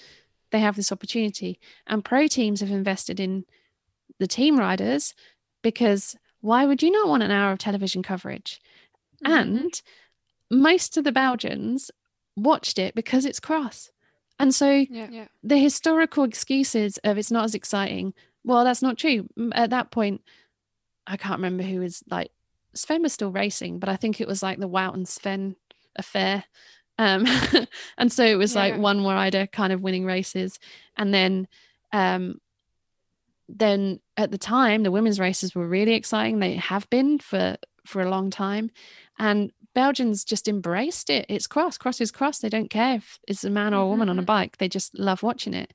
they have this opportunity and pro teams have invested in the team riders because why would you not want an hour of television coverage? Mhm. And most of the Belgians watched it because it's cross. And so yeah. Yeah. the historical excuses of it's not as exciting, well, that's not true. At that point, I can't remember who was like, Sven was still racing, but I think it was like the Wout and Sven affair. Um, and so it was Yeah, like yeah. one rider kind of winning races. And then um, then at the time the women's races were really exciting they have been for for a long time and belgians just embraced it. It's cross cross is cross. They don't care if it's a man or a woman on a Mhm. bike. They just love watching it.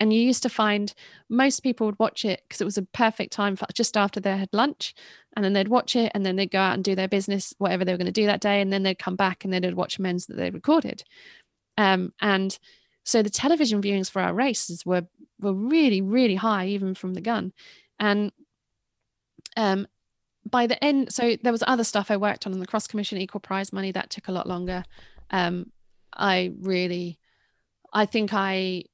And you used to find most people would watch it because it was a perfect time for just after they had lunch and then they'd watch it and then they'd go out and do their business whatever they were going to do that day and then they'd come back and then they'd watch men's that they recorded. Um, and so the television viewings for our races were were really really high even from the gun. And um by the end so there was other stuff i worked on in the cross commission equal prize money that took a lot longer. Um i really i think i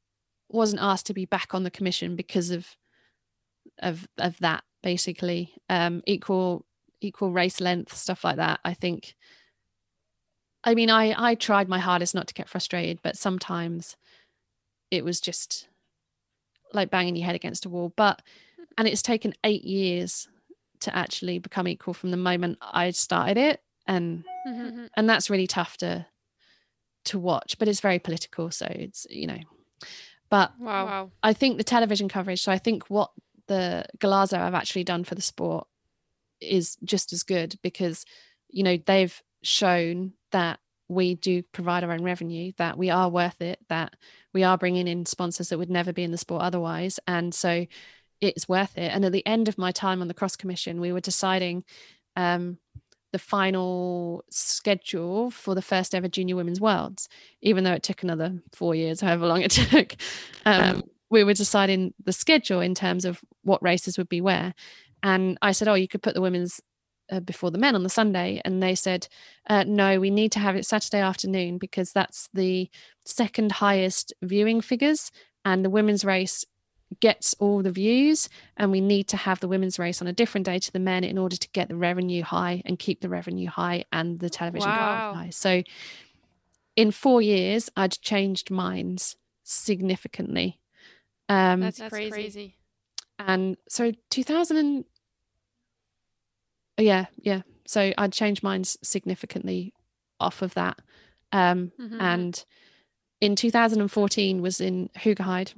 wasn't asked to be back on the commission because of of of that basically. Um equal equal race length stuff like that i think. I mean i i tried my hardest not to get frustrated but sometimes it was just like banging your head against a wall. But and it's taken 8 years to actually become equal from the moment i started it and Mhm. and that's really tough to to watch but it's very political so it's you know but Wow. Wow. I think the television coverage. So I think what the Golazo have actually done for the sport is just as good because you know they've shown that we do provide our own revenue, that we are worth it, that we are bringing in sponsors that would never be in the sport otherwise, and so it's worth it. And at the end of my time on the cross commission, we were deciding um, the final schedule for the first ever junior women's worlds. Even though it took another four years however long it took um, we were deciding the schedule in terms of what races would be where. And i said oh you could put the women's uh, before the men on the sunday. And they said uh, no we need to have it saturday afternoon because that's the second highest viewing figures and the women's race gets all the views and we need to have the women's race on a different day to the men in order to get the revenue high and keep the revenue high and the television Wow. high so in four years i'd changed minds significantly um That's, That's crazy. crazy. and so 2000 and yeah yeah so i'd changed minds significantly off of that um Mhm. and in 2014 was in Hoogerheide.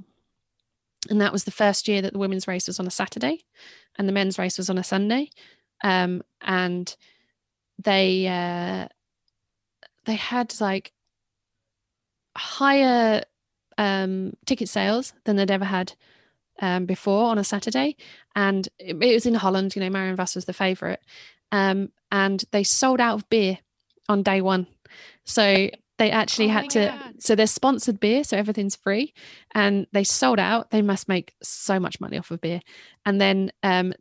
And that was the first year that the women's race was on a Saturday and the men's race was on a Sunday. Um, and they uh, they had like higher um, ticket sales than they'd ever had um, before on a Saturday. And it, it was in Holland, you know, Marianne Vos was the favourite. Um, and they sold out of beer on day one. So they actually Oh had to God. so they're sponsored beer so everything's free and they sold out they must make so much money off of beer and then um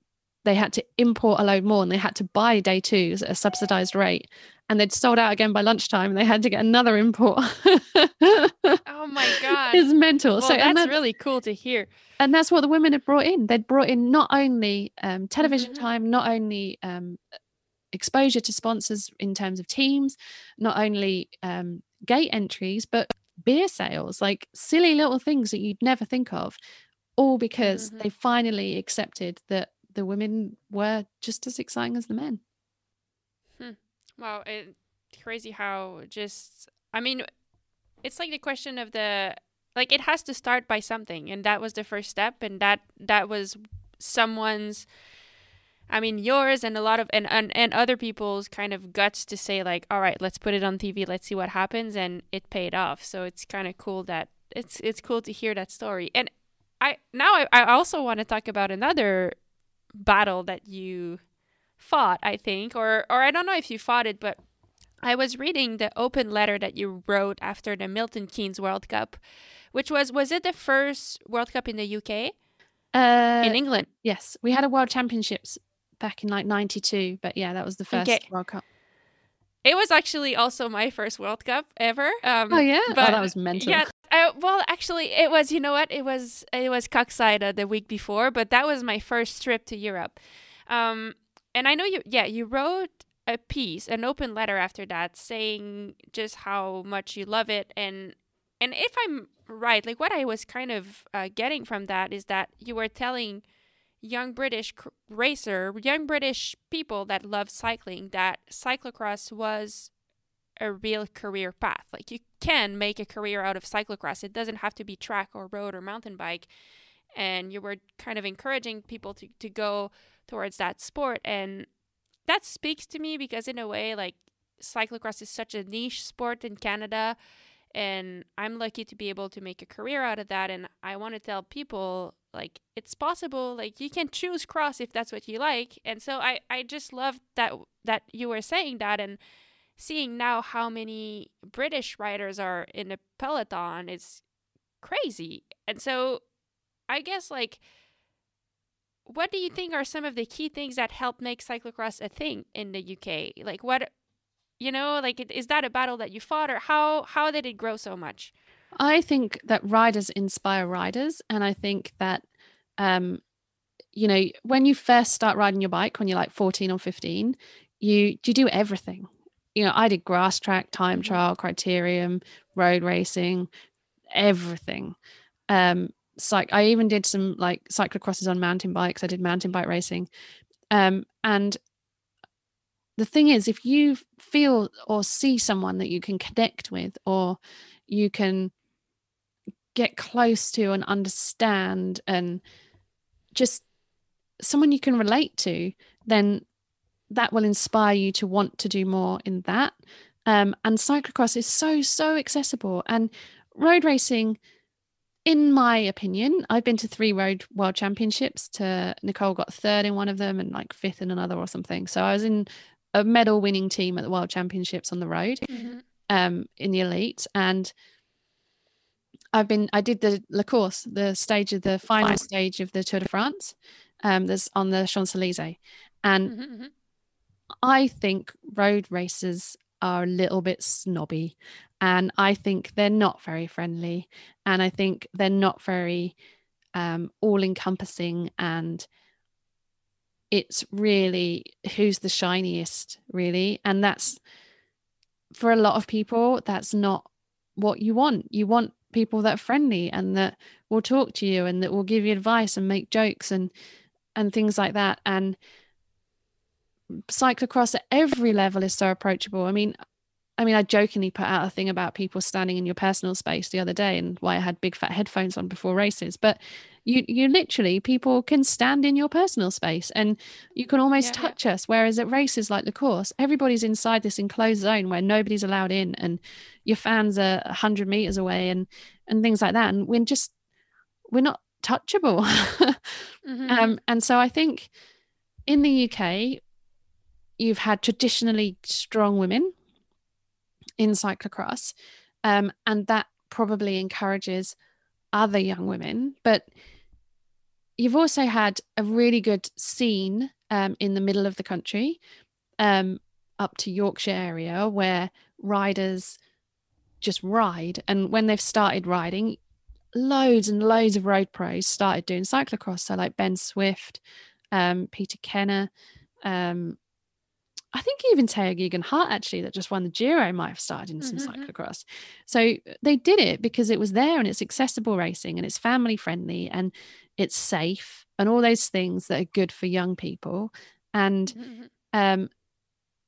they had to import a load more and they had to buy day twos at a subsidized rate and they'd sold out again by lunchtime and they had to get another import Oh my god. it's mental well, so that's that's, really cool to hear. and that's what the women had brought in they'd brought in not only um, television Mhm. time not only um, exposure to sponsors in terms of teams not only um, gate entries but beer sales like silly little things that you'd never think of all because Mhm. they finally accepted that the women were just as exciting as the men Wow, it, crazy how just I mean, it's like the question of the like it has to start by something, and that was the first step, and that that was someone's. I mean, yours and a lot of and, and and other people's kind of guts to say like, all right, let's put it on TV, let's see what happens, and it paid off. So it's kind of cool that it's it's cool to hear that story. And I now I, I also want to talk about another battle that you fought, I think, or or I don't know if you fought it, but I was reading the open letter that you wrote after the Milton Keynes World Cup, which was was it the first World Cup in the UK uh, in England? yes we had a world championships back in like 92 but yeah that was the first Okay. world cup It was actually also my first World Cup ever. Um, oh yeah oh, that was mental Yeah. I, well, actually, it was. You know what? It was. It was Koksijde the week before, but that was my first trip to Europe. Um, and I know you. Yeah, you wrote a piece, an open letter after that, saying just how much you love it, and and if I'm right, like what I was kind of uh, getting from that is that you were telling young British racer, young British people that love cycling, that cyclocross was a real career path. Like you can make a career out of cyclocross. It doesn't have to be track or road or mountain bike. And you were kind of encouraging people to, to go towards that sport. And that speaks to me because, in a way, like cyclocross is such a niche sport in Canada. And I'm lucky to be able to make a career out of that. And I want to tell people, like, it's possible. Like, you can choose cross if that's what you like. And so I, I just love that that you were saying that. And seeing now how many British riders are in the peloton is crazy. And so I guess like what do you think are some of the key things that help make cyclocross a thing in the UK? Like what you know, like is that a battle that you fought or how how did it grow so much? I think that riders inspire riders, and I think that, um, you know, when you first start riding your bike when you're like 14 or 15, you you do everything. You know, I did grass track, time Mhm. trial, criterium, road racing, everything. Um, like I even did some like cyclocrosses on mountain bikes. I did mountain bike racing, um, and the thing is, if you feel or see someone that you can connect with, or you can get close to and understand and just someone you can relate to then that will inspire you to want to do more in that. Um, and cyclocross is so so accessible. And road racing in my opinion i've been to three road world championships to nicole got third in one of them and like fifth in another or something. So i was in a medal winning team at the world championships on the road um, in the elite, and I've been I did the La Course, the stage of the final Fine. stage of the Tour de France. Um, there's on the Champs Elysees, and Mhm, mhm. I think road races are a little bit snobby, and I think they're not very friendly, and I think they're not very um, all encompassing and it's really who's the shiniest really. And that's for a lot of people that's not what you want. You want people that are friendly and that will talk to you and that will give you advice and make jokes and and things like that. And cyclocross at every level is so approachable. I mean I mean, I jokingly put out a thing about people standing in your personal space the other day and why I had big fat headphones on before races. But you, you literally, people can stand in your personal space and you can almost yeah, touch yeah. us. Whereas at races like the course, everybody's inside this enclosed zone where nobody's allowed in and your fans are 100 meters away and, and things like that. And we're just, we're not touchable. mm-hmm. um, and so I think in the UK, you've had traditionally strong women in cyclocross. Um, and that probably encourages other young women. But you've also had a really good scene um, in the middle of the country, um, up to Yorkshire area, where riders just ride. And when they've started riding, loads and loads of road pros started doing cyclocross. So, like Ben Swift, um, Peter Kennaugh, um, I think even Tao Geoghegan Hart actually that just won the Giro might have started in some mm-hmm. cyclocross. So they did it because it was there and it's accessible racing and it's family friendly and it's safe and all those things that are good for young people. And mm-hmm. um,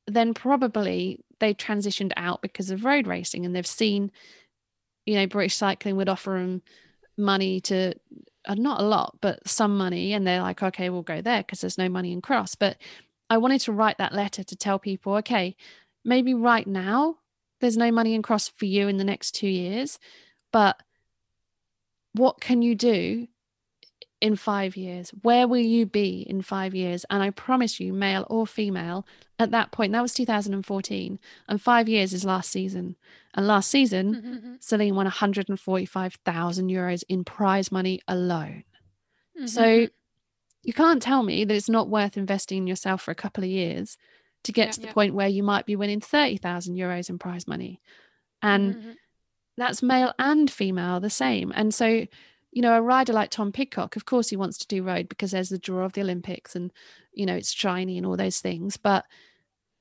then probably they transitioned out because of road racing and they've seen, you know, British cycling would offer them money to uh, not a lot, but some money. And they're like, okay, we'll go there because there's no money in cross. But I wanted to write that letter to tell people, okay, maybe right now there's no money in cross for you in the next two years, but what can you do in five years? Where will you be in five years? And I promise you, male or female, at that point, that was 2014, and five years is last season. And last season, mm-hmm. Ceylin won 145,000 euros in prize money alone. Mm-hmm. So you can't tell me that it's not worth investing in yourself for a couple of years to get yeah, to the yeah. point where you might be winning 30,000 euros in prize money. And mm-hmm. that's male and female the same. And so, you know, a rider like Tom Pidcock, of course, he wants to do road because there's the draw of the Olympics and, you know, it's shiny and all those things. But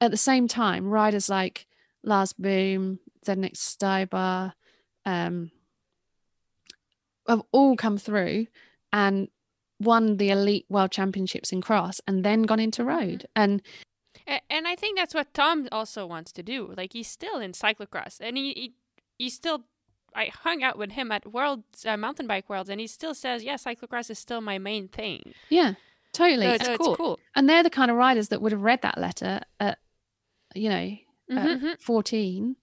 at the same time, riders like Lars Boom, Zdenek Stybar, um, have all come through and won the elite world championships in cross and then gone into mm-hmm. road and and I think that's what Tom also wants to do. Like he's still in cyclocross, and he he, he still. I hung out with him at Worlds uh, Mountain Bike Worlds, and he still says, "Yeah, cyclocross is still my main thing." Yeah, totally. So, so cool. cool. And they're the kind of riders that would have read that letter at, you know, mm-hmm. at fourteen,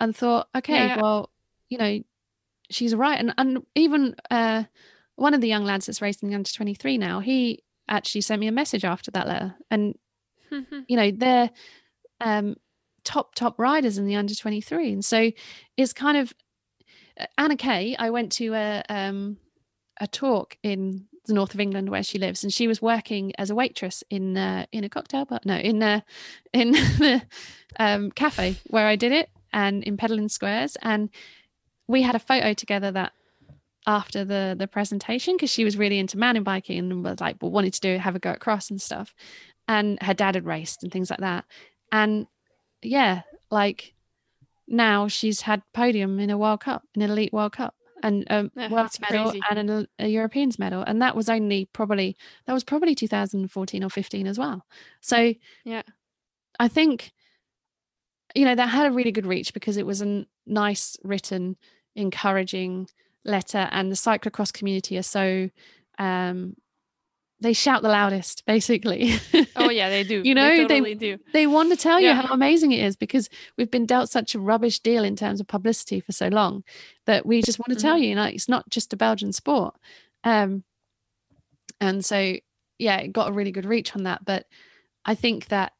and thought, "Okay, yeah. well, you know, she's right." And and even uh, one of the young lads that's racing the under 23 now, he actually sent me a message after that letter. And, you know, they're um, top, top riders in the under 23. And so it's kind of uh, Anna Kay. I went to a, um, a talk in the north of England where she lives, and she was working as a waitress in uh, in a cocktail bar. No, in uh, in the um, cafe where I did it, and in Peddling Squares, and we had a photo together that after the the presentation because she was really into mountain biking and was like well wanted to do have a go at cross and stuff. And her dad had raced and things like that. And yeah like now she's had podium in a world cup in an elite world cup and a yeah, world medal crazy. and a, a europeans medal. And that was only probably that was probably 2014 or 15 as well. So yeah. I think you know that had a really good reach because it was a nice written encouraging letter and the cyclocross community are so um they shout the loudest basically. Oh yeah they do. You know they, totally they do. they want to tell yeah. you how amazing it is because we've been dealt such a rubbish deal in terms of publicity for so long that we just want to mm-hmm. tell you, you know it's not just a belgian sport. Um and so yeah it got a really good reach on that but i think that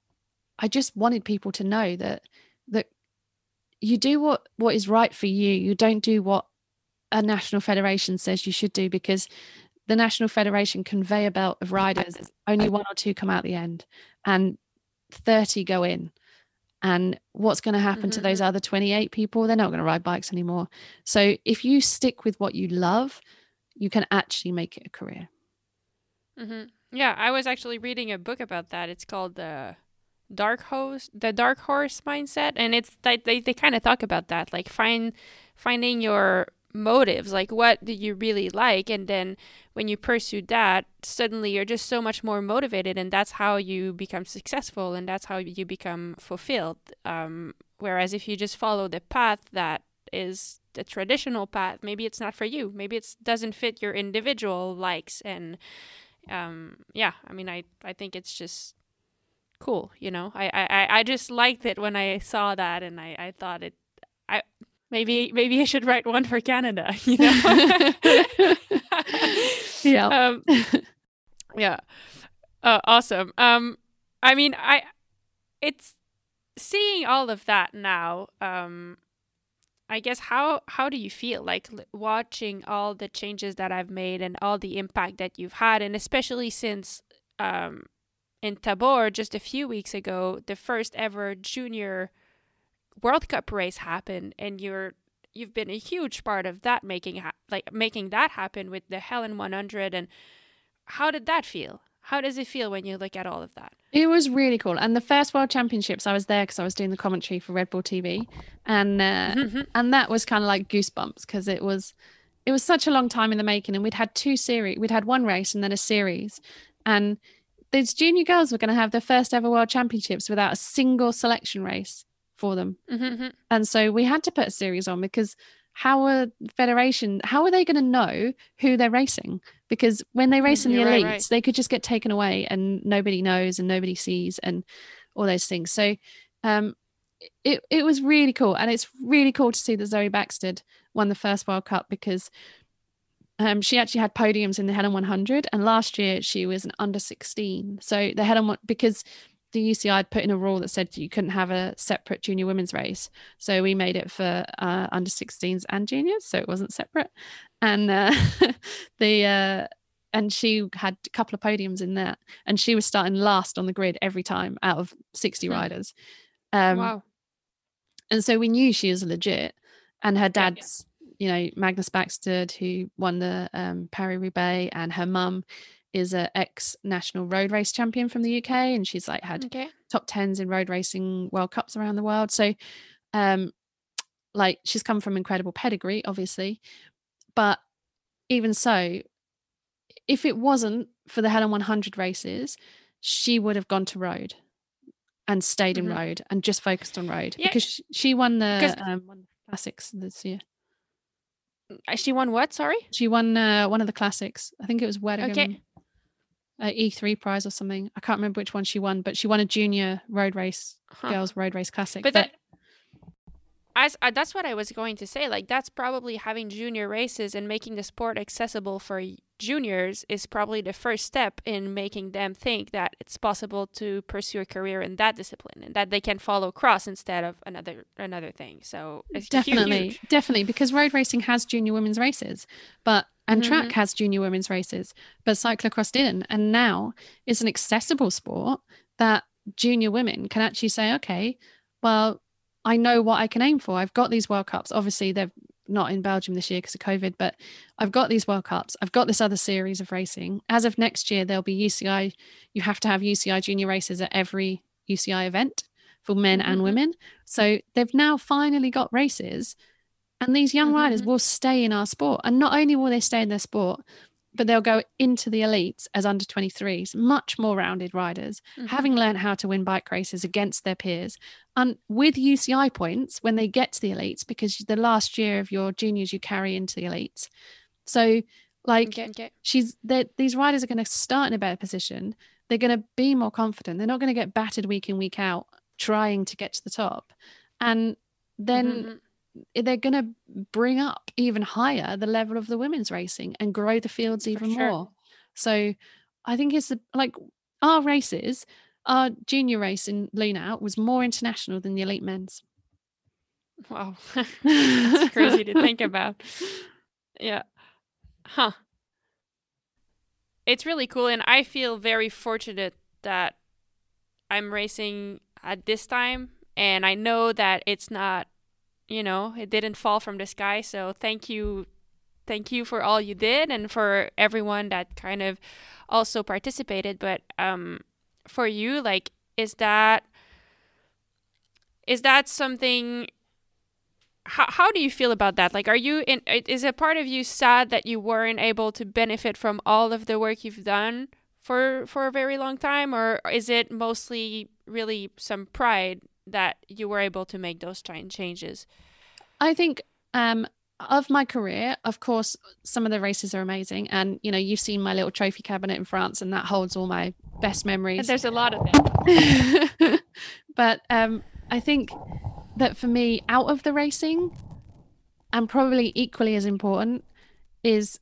i just wanted people to know that that you do what what is right for you. You don't do what a national federation says you should do because the national federation conveyor belt of riders only one or two come out the end and 30 go in and what's going to happen mm-hmm. to those mm-hmm. other 28 people they're not going to ride bikes anymore so if you stick with what you love you can actually make it a career. Mm-hmm. Yeah, I was actually reading a book about that. It's called the Dark Horse, the Dark Horse Mindset, and it's like they, they kind of talk about that, like find finding your motives, like what do you really like, and then when you pursue that, suddenly you're just so much more motivated, and that's how you become successful, and that's how you become fulfilled. Um, whereas if you just follow the path that is the traditional path, maybe it's not for you. Maybe it doesn't fit your individual likes and um, yeah. I mean, I I think it's just cool. You know, I I I just liked it when I saw that, and I I thought it. I maybe maybe I should write one for Canada. You know. yeah. Um, yeah. Uh, awesome. Um, I mean, I it's seeing all of that now. Um, I guess how how do you feel like watching all the changes that I've made and all the impact that you've had, and especially since um, in Tabor just a few weeks ago, the first ever junior World Cup race happened, and you're you've been a huge part of that making ha- like making that happen with the Helen 100. And how did that feel? How does it feel when you look at all of that? It was really cool. And the first World Championships, I was there because I was doing the commentary for Red Bull TV, and uh, mm-hmm. and that was kind of like goosebumps because it was it was such a long time in the making, and we'd had two series, we'd had one race and then a series, and these junior girls were going to have their first ever World Championships without a single selection race for them, mm-hmm. and so we had to put a series on because how are federation how are they going to know who they're racing because when they race in the elites right, right. they could just get taken away and nobody knows and nobody sees and all those things so um it, it was really cool and it's really cool to see that zoe Bäckstedt won the first world cup because um, she actually had podiums in the Helen 100, and last year she was an under 16. So the Helen because the UCI had put in a rule that said you couldn't have a separate junior women's race. So we made it for uh, under 16s and juniors, so it wasn't separate. And uh, the uh, and she had a couple of podiums in that, and she was starting last on the grid every time out of 60 hmm. riders. Um, wow! And so we knew she was legit, and her dad's. Yeah, yeah. You know, Magnus Bäckstedt, who won the um, Paris Roubaix, and her mum is a ex national road race champion from the UK, and she's like had okay. top tens in road racing World Cups around the world. So, um, like she's come from incredible pedigree, obviously, but even so, if it wasn't for the Helen 100 races, she would have gone to road and stayed mm-hmm. in road and just focused on road yeah. because she won the um, won classics this year. Uh, she won what? Sorry, she won uh, one of the classics. I think it was Weddigen. Okay a E3 prize or something. I can't remember which one she won, but she won a junior road race, huh. girls road race classic. But, but that, as uh, that's what I was going to say. Like that's probably having junior races and making the sport accessible for juniors is probably the first step in making them think that it's possible to pursue a career in that discipline and that they can follow cross instead of another another thing. So definitely, huge. definitely, because road racing has junior women's races, but and mm-hmm. track has junior women's races, but cyclocross didn't. And now it's an accessible sport that junior women can actually say, okay, well, I know what I can aim for. I've got these World Cups. Obviously, they're not in Belgium this year because of COVID, but I've got these World Cups. I've got this other series of racing. As of next year, there'll be UCI. You have to have UCI junior races at every UCI event for men mm-hmm. and women. So they've now finally got races, and these young mm-hmm. riders will stay in our sport. And not only will they stay in their sport, but they'll go into the elites as under 23s, much more rounded riders, mm-hmm. having learned how to win bike races against their peers. And with UCI points when they get to the elites, because the last year of your juniors you carry into the elites. So, like, okay, okay. she's these riders are going to start in a better position. They're going to be more confident. They're not going to get battered week in, week out trying to get to the top. And then mm-hmm they're going to bring up even higher the level of the women's racing and grow the fields even sure. more. So I think it's like our races, our junior race in lean out was more international than the elite men's. Wow. That's crazy to think about. Yeah. Huh. It's really cool. And I feel very fortunate that I'm racing at this time. And I know that it's not you know, it didn't fall from the sky. So thank you thank you for all you did and for everyone that kind of also participated. But um, for you, like, is that is that something how, how do you feel about that like are you in is a part of you sad that you weren't able to benefit from all of the work you've done for for a very long time or is it mostly really some pride that you were able to make those changes? I think um of my career of course some of the races are amazing. And you know you've seen my little trophy cabinet in france and that holds all my best memories. There's a lot of them. But um i think that for me, out of the racing, and probably equally as important, is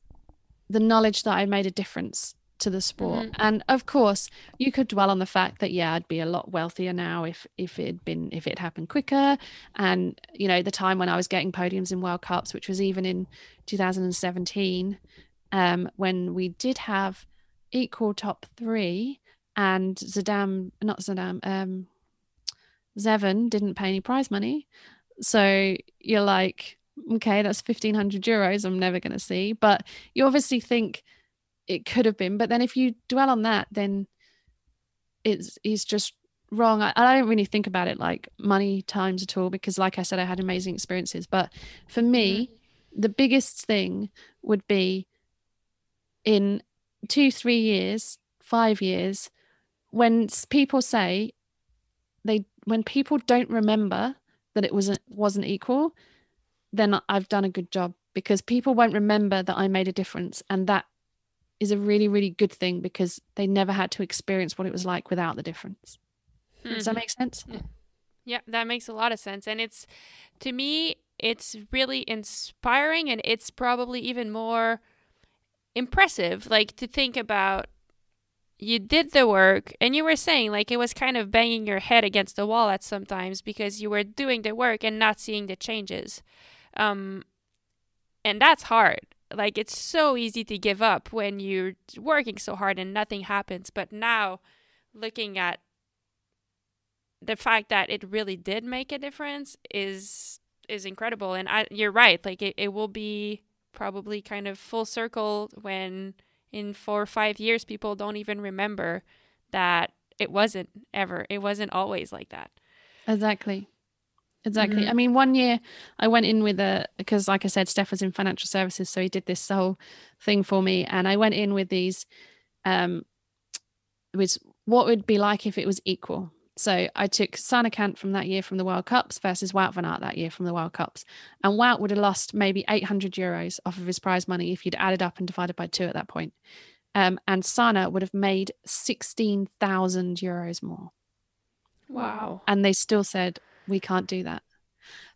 the knowledge that I made a difference to the sport. Mm-hmm. And of course, you could dwell on the fact that yeah, I'd be a lot wealthier now if if it'd been if it happened quicker. And you know, the time when I was getting podiums in World Cups, which was even in 2017, um, when we did have equal top three, and Zeddam, not Zeddam, um, Zevon didn't pay any prize money. So you're like, okay, that's 1500 euros I'm never going to see. But you obviously think it could have been. But then if you dwell on that, then it's, it's just wrong. I, I don't really think about it like money times at all because, like I said, I had amazing experiences. But for me, mm-hmm. the biggest thing would be in two, three years, five years, when people say, they when people don't remember that it wasn't wasn't equal, then I've done a good job because people won't remember that I made a difference, and that is a really really good thing because they never had to experience what it was like without the difference. Mm-hmm. Does that mm-hmm. make sense? Yeah, that makes a lot of sense, and it's to me it's really inspiring, and it's probably even more impressive like to think about you did the work and you were saying like it was kind of banging your head against the wall at sometimes because you were doing the work and not seeing the changes um, and that's hard like it's so easy to give up when you're working so hard and nothing happens but now looking at the fact that it really did make a difference is is incredible and I, you're right like it, it will be probably kind of full circle when in four or five years, people don't even remember that it wasn't ever, it wasn't always like that. Exactly. Exactly. Mm-hmm. I mean, one year I went in with a because, like I said, Steph was in financial services, so he did this whole thing for me, and I went in with these. Um, it was what would be like if it was equal. So I took Sanne Cant from that year from the World Cups versus Wout van Aert that year from the World Cups. And Wout would have lost maybe 800 euros off of his prize money if you'd added up and divided by two at that point. Um, and Sanne would have made 16,000 euros more. Wow. And they still said, we can't do that.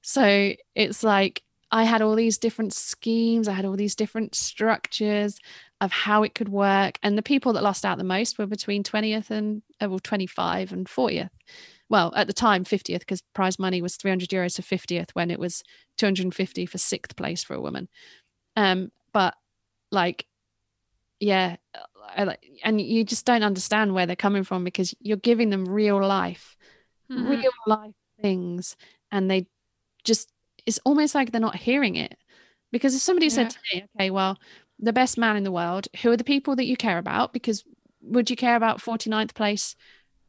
So it's like I had all these different schemes, I had all these different structures of how it could work. And the people that lost out the most were between 20th and uh, well, 25 and 40th. Well, at the time, 50th, because prize money was 300 euros for 50th when it was 250 for sixth place for a woman. Um, but like, yeah, and you just don't understand where they're coming from because you're giving them real life, mm-hmm. real life things, and they just it's almost like they're not hearing it. Because if somebody yeah. said to me, okay, well, the best man in the world, who are the people that you care about? Because would you care about 49th place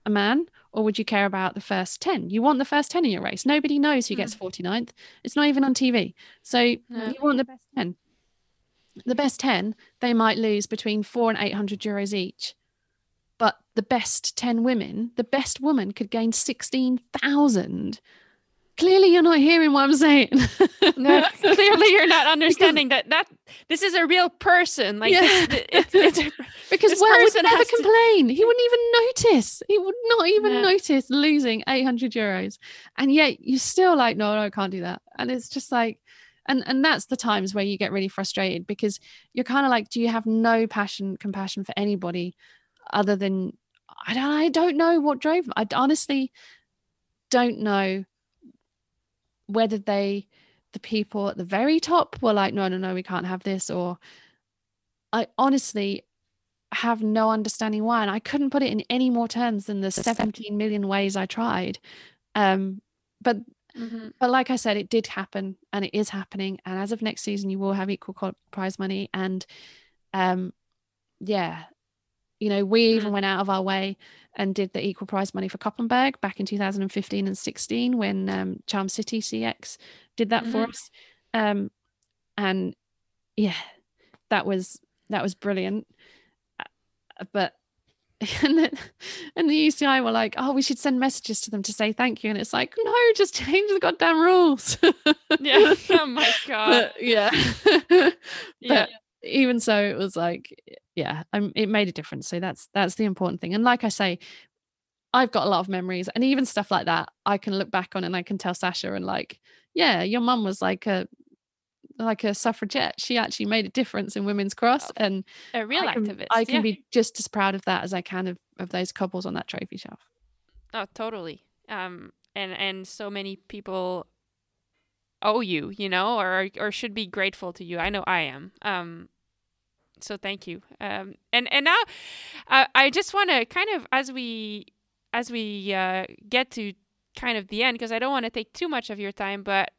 a man or would you care about the first 10? You want the first 10 in your race. Nobody knows who gets 49th. Hmm. It's not even on TV. So you want the best 10. The best 10, they might lose between 4 and 800 euros each. But the best 10 women, the best woman could gain 16,000 clearly you're not hearing what I'm saying. no, clearly you're not understanding because, that that this is a real person. Like yeah. it's, it's, it's, because Wout would never complain. To... He wouldn't even notice. He would not even notice losing 800 euros, and yet you're still like, no, no, I can't do that. And it's just like. And, and that's the times where you get really frustrated because you're kind of like, do you have no passion, compassion for anybody other than I don't I don't know what drove them. I honestly don't know whether they the people at the very top were like no no no we can't have this or i honestly have no understanding why and i couldn't put it in any more terms than the 17 million ways i tried um but mm-hmm. but like I said, it did happen and it is happening. And as of next season, you will have equal prize money. And um, yeah, you know, we even mm-hmm. went out of our way and did the equal prize money for Koppenberg back in 2015 and 16 when um, Charm City CX did that mm-hmm. for us. Um, and yeah, that was that was brilliant. Uh, but and then and the UCI were like, "Oh, we should send messages to them to say thank you," and it's like, "No, just change the goddamn rules." yeah. Oh my god. But, yeah. but yeah. Even so, it was like, yeah, I'm, it made a difference. So that's that's the important thing. And like I say, I've got a lot of memories, and even stuff like that, I can look back on and I can tell Sasha and like, yeah, your mum was like a like a suffragette. She actually made a difference in women's cross, and a real I can, activist. I can yeah. be just as proud of that as I can of, of those couples on that trophy shelf. Oh, totally. Um, and and so many people owe you, you know, or or should be grateful to you. I know I am. Um, so thank you. Um, and and now, uh, I just want to kind of as we as we uh, get to kind of the end because I don't want to take too much of your time, but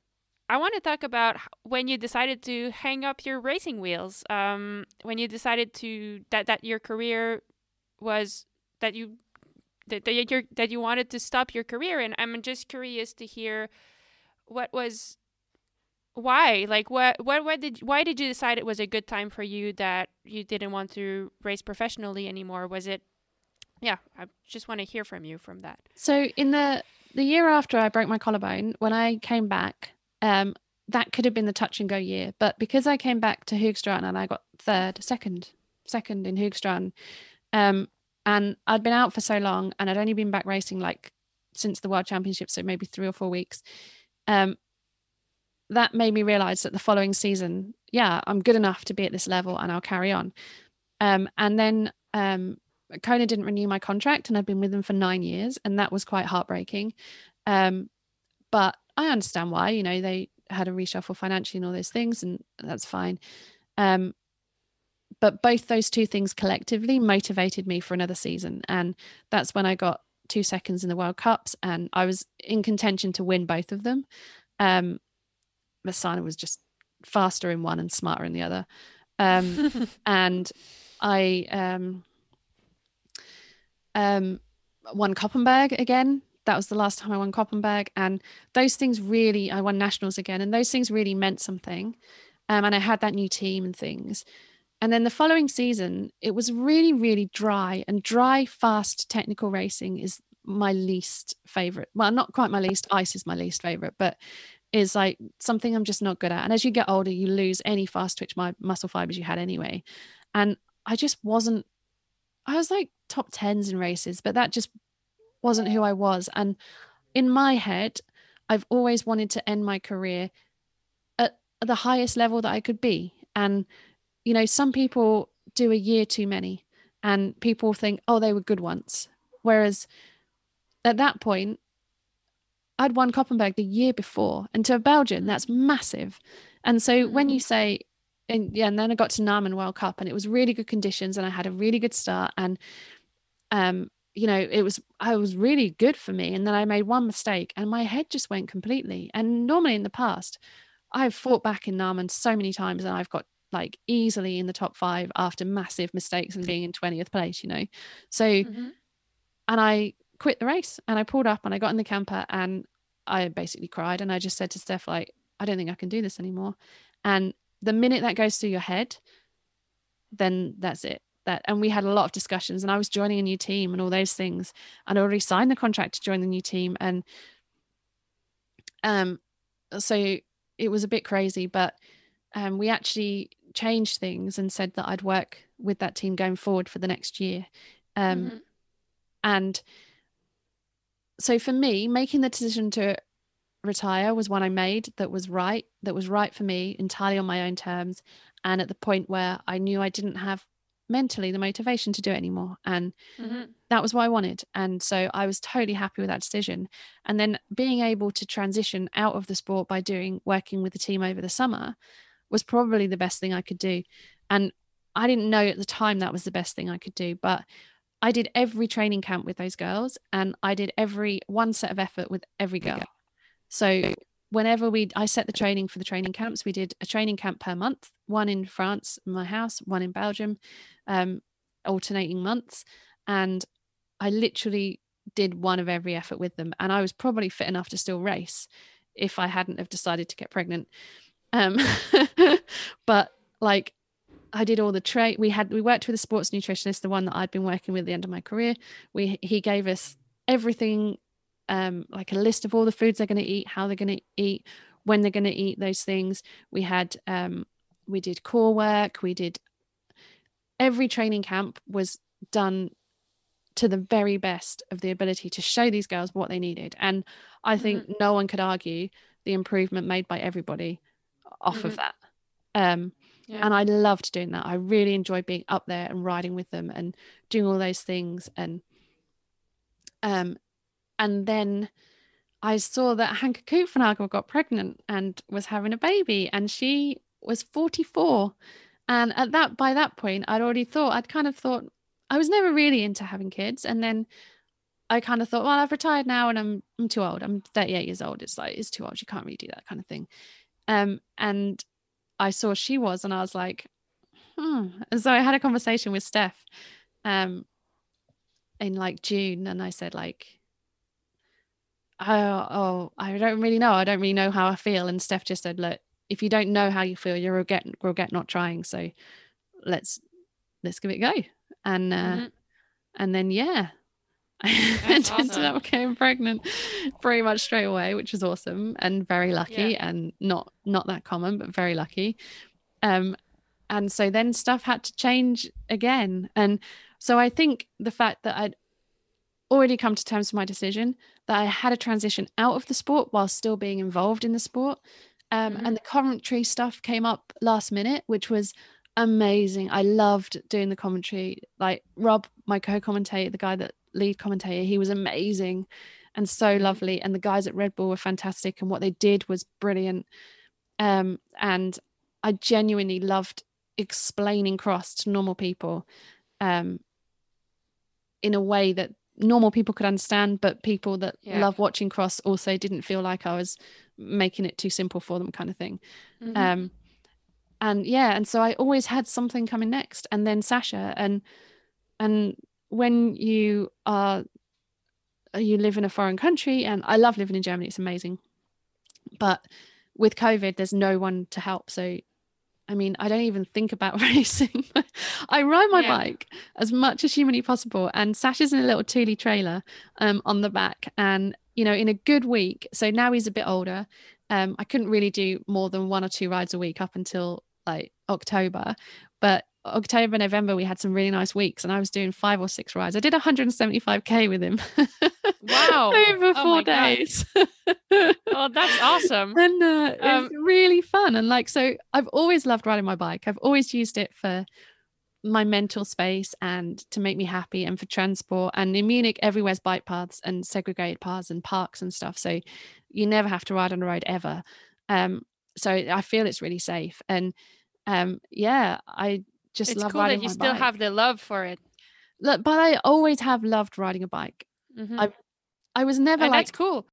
I want to talk about when you decided to hang up your racing wheels. Um, when you decided to that that your career was that you that that you that you wanted to stop your career, and I'm just curious to hear what was why like what what what did why did you decide it was a good time for you that you didn't want to race professionally anymore was it yeah i just want to hear from you from that so in the the year after i broke my collarbone when i came back um, that could have been the touch and go year. But because I came back to Hoogstraten and I got third, second, second in Hoogstraten, um, and I'd been out for so long and I'd only been back racing like since the World Championship, so maybe three or four weeks. Um, that made me realize that the following season, yeah, I'm good enough to be at this level and I'll carry on. Um, and then um, Kona didn't renew my contract and I've been with them for nine years and that was quite heartbreaking. Um, but I understand why, you know, they had a reshuffle financially and all those things, and that's fine. Um, but both those two things collectively motivated me for another season. And that's when I got two seconds in the World Cups and I was in contention to win both of them. Um, Masana was just faster in one and smarter in the other. Um, and I um, um, won Koppenberg again that was the last time I won Koppenberg. And those things really, I won nationals again, and those things really meant something. Um, and I had that new team and things. And then the following season, it was really, really dry. And dry, fast technical racing is my least favorite. Well, not quite my least. Ice is my least favorite, but is like something I'm just not good at. And as you get older, you lose any fast twitch my muscle fibers you had anyway. And I just wasn't. I was like top tens in races, but that just wasn't who I was. And in my head, I've always wanted to end my career at the highest level that I could be. And, you know, some people do a year too many and people think, oh, they were good once. Whereas at that point, I'd won Koppenberg the year before. And to a Belgian, that's massive. And so when you mm-hmm. say, and yeah, and then I got to Namen World Cup and it was really good conditions and I had a really good start. And um, you know it was i was really good for me and then i made one mistake and my head just went completely and normally in the past i've fought back in namen so many times and i've got like easily in the top five after massive mistakes and being in 20th place you know so mm-hmm. and i quit the race. And i pulled up and i got in the camper and i basically cried. And i just said to steph like i don't think i can do this anymore. And the minute that goes through your head then that's it. That and we had a lot of discussions and I was joining a new team and all those things. And I already signed the contract to join the new team and um so it was a bit crazy but um we actually changed things and said that I'd work with that team going forward for the next year. Um mm-hmm. and so for me making the decision to retire was one I made that was right that was right for me entirely on my own terms and at the point where I knew I didn't have mentally the motivation to do it anymore. And mm-hmm. that was what I wanted. And so I was totally happy with that decision. And then being able to transition out of the sport by doing working with the team over the summer was probably the best thing I could do. And I didn't know at the time that was the best thing I could do, but I did every training camp with those girls and I did every one set of effort with every girl. So whenever we I set the training for the training camps, we did a training camp per month, one in France, my house, one in Belgium, um, alternating months. And I literally did one of every effort with them. And I was probably fit enough to still race if I hadn't have decided to get pregnant. Um, but like I did all the trade. We had we worked with a sports nutritionist, the one that I'd been working with at the end of my career. We he gave us everything, um, like a list of all the foods they're going to eat, how they're going to eat, when they're going to eat those things. We had um, we did core work. We did every training camp was done to the very best of the ability to show these girls what they needed. And I think mm-hmm. no one could argue the improvement made by everybody off mm-hmm. of that. Um, yeah. And I loved doing that. I really enjoyed being up there and riding with them and doing all those things. And um, and then I saw that Hanka Kupfernagel got pregnant and was having a baby, and she was 44. And at that, by that point, I'd already thought, I'd kind of thought, I was never really into having kids. And then I kind of thought, well, I've retired now and I'm I'm too old. I'm 38 years old. It's like it's too old. You can't really do that kind of thing. Um, and I saw she was, and I was like, hmm. And so I had a conversation with Steph um, in like June, and I said, like, oh, oh, I don't really know. I don't really know how I feel. And Steph just said, look, if you don't know how you feel, you'll regret, regret not trying. So let's let's give it a go. And uh, mm-hmm. and then yeah, I ended up getting pregnant pretty much straight away, which was awesome and very lucky yeah. and not not that common, but very lucky. Um, and so then stuff had to change again. And so I think the fact that I'd already come to terms with my decision, that I had a transition out of the sport while still being involved in the sport. Um, mm-hmm. and the commentary stuff came up last minute, which was amazing. I loved doing the commentary. Like Rob, my co-commentator, the guy that lead commentator. He was amazing and so mm-hmm. lovely. And the guys at Red Bull were fantastic, and what they did was brilliant. Um, and I genuinely loved explaining cross to normal people um, in a way that normal people could understand, but people that yeah. love watching cross also didn't feel like I was making it too simple for them, kind of thing. Mm-hmm. Um, and yeah, and so I always had something coming next, and then Sasha, and and when you are you live in a foreign country and I love living in Germany it's amazing. But with covid there's no one to help. So I mean I don't even think about racing. I ride my yeah. bike as much as humanly possible and Sasha's in a little Thule trailer um, on the back and you know in a good week so now he's a bit older um, I couldn't really do more than one or two rides a week up until like October but October, November, we had some really nice weeks, and I was doing five or six rides. I did 175k with him. Wow! over oh four days. oh, that's awesome! And uh, um, it's really fun. And like, so I've always loved riding my bike. I've always used it for my mental space and to make me happy, and for transport. And in Munich, everywhere's bike paths and segregated paths and parks and stuff. So you never have to ride on a road ever. Um, so I feel it's really safe. And um, yeah, I just it's love cool riding that you still bike. have the love for it. But I always have loved riding a bike. Mm-hmm. I I was never and like that's cool.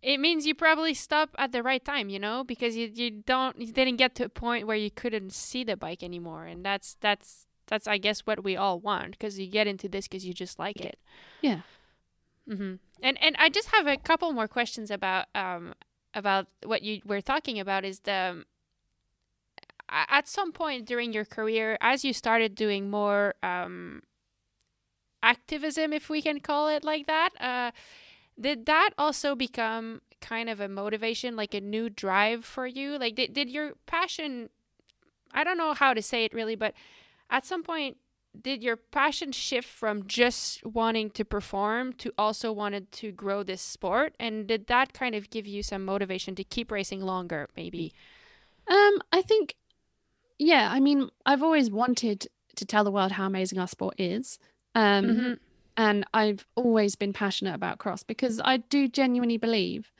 It means you probably stop at the right time, you know, because you you don't you didn't get to a point where you couldn't see the bike anymore, and that's that's that's I guess what we all want because you get into this because you just like it. Yeah. Mm-hmm. And and I just have a couple more questions about um about what you were talking about is the at some point during your career, as you started doing more um, activism, if we can call it like that, uh, did that also become kind of a motivation, like a new drive for you? Like, did, did your passion, I don't know how to say it really, but at some point, did your passion shift from just wanting to perform to also wanted to grow this sport? And did that kind of give you some motivation to keep racing longer, maybe? Um, I think yeah, I mean, I've always wanted to tell the world how amazing our sport is. Um, mm-hmm. And I've always been passionate about cross because I do genuinely believe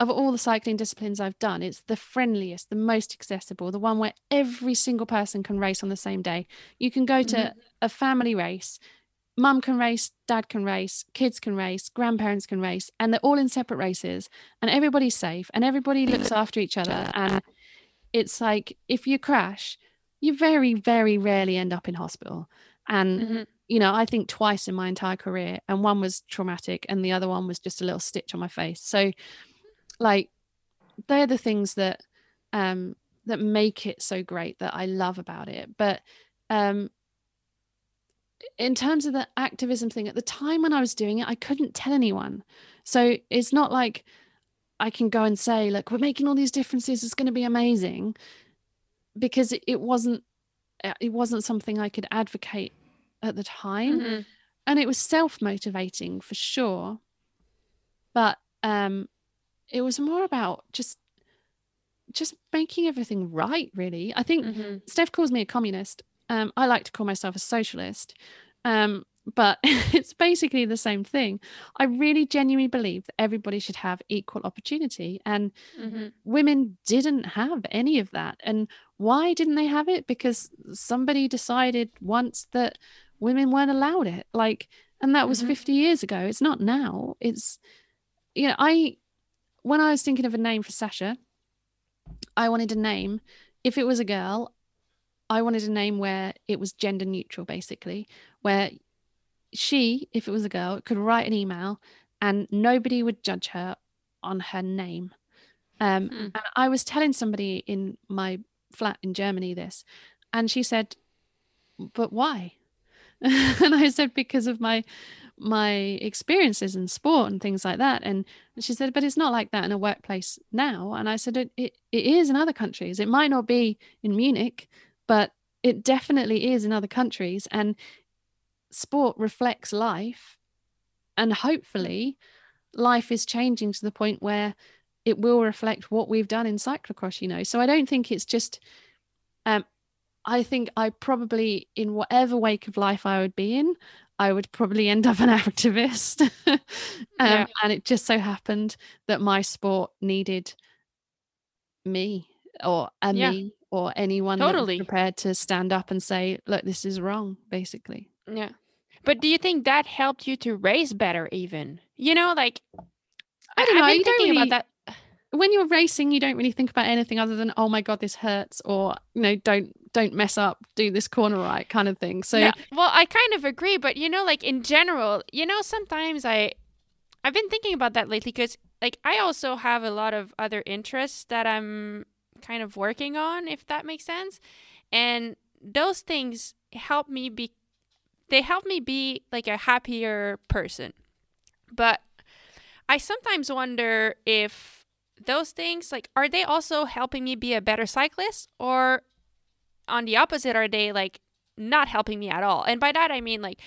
of all the cycling disciplines I've done, it's the friendliest, the most accessible, the one where every single person can race on the same day. You can go to mm-hmm. a family race mum can race, dad can race, kids can race, grandparents can race, and they're all in separate races, and everybody's safe, and everybody looks after each other. And it's like if you crash, you very, very rarely end up in hospital. And mm-hmm. you know, I think twice in my entire career, and one was traumatic, and the other one was just a little stitch on my face. So, like, they're the things that um that make it so great that I love about it. But um in terms of the activism thing, at the time when I was doing it, I couldn't tell anyone. So it's not like I can go and say, look, we're making all these differences, it's going to be amazing. Because it, it wasn't uh, it wasn't something I could advocate at the time. Mm-hmm. And it was self-motivating for sure. But um it was more about just just making everything right really i think mm-hmm. steph calls me a communist um, I like to call myself a socialist, um, but it's basically the same thing. I really genuinely believe that everybody should have equal opportunity, and mm-hmm. women didn't have any of that. And why didn't they have it? Because somebody decided once that women weren't allowed it. Like, and that was mm-hmm. 50 years ago. It's not now. It's, you know, I, when I was thinking of a name for Sasha, I wanted a name. If it was a girl, I wanted a name where it was gender neutral, basically, where she, if it was a girl, could write an email and nobody would judge her on her name. Um, mm. And I was telling somebody in my flat in Germany this, and she said, "But why?" and I said, "Because of my my experiences in sport and things like that." And she said, "But it's not like that in a workplace now." And I said, "It it, it is in other countries. It might not be in Munich, but it definitely is in other countries and sport reflects life and hopefully life is changing to the point where it will reflect what we've done in cyclocross you know so i don't think it's just um i think i probably in whatever wake of life i would be in i would probably end up an activist um, yeah. and it just so happened that my sport needed me or a yeah. me or anyone totally prepared to stand up and say, look, this is wrong, basically. Yeah. But do you think that helped you to race better even? You know, like I don't know, you don't really, about that. When you're racing, you don't really think about anything other than, oh my god, this hurts, or you know, don't don't mess up, do this corner right kind of thing. So yeah. well, I kind of agree, but you know, like in general, you know, sometimes I I've been thinking about that lately because like I also have a lot of other interests that I'm kind of working on, if that makes sense. And those things help me be, they help me be like a happier person. But I sometimes wonder if those things, like, are they also helping me be a better cyclist? Or on the opposite, are they like not helping me at all? And by that, I mean, like,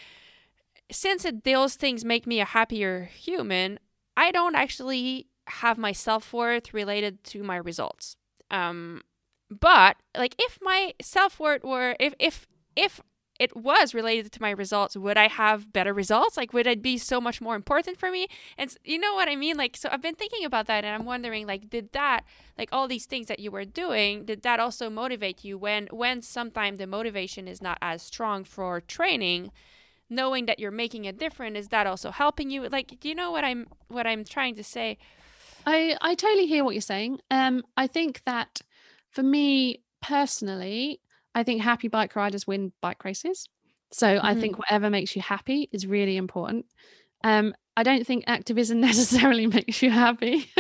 since it, those things make me a happier human, I don't actually have my self worth related to my results. Um, but like if my self worth were if if if it was related to my results, would I have better results? Like, would it be so much more important for me? And you know what I mean? Like, so I've been thinking about that, and I'm wondering, like, did that, like, all these things that you were doing, did that also motivate you when, when sometimes the motivation is not as strong for training? Knowing that you're making a difference, is that also helping you? Like, do you know what I'm, what I'm trying to say? I I totally hear what you're saying. Um, I think that for me personally, I think happy bike riders win bike races. So mm-hmm. I think whatever makes you happy is really important. Um, I don't think activism necessarily makes you happy.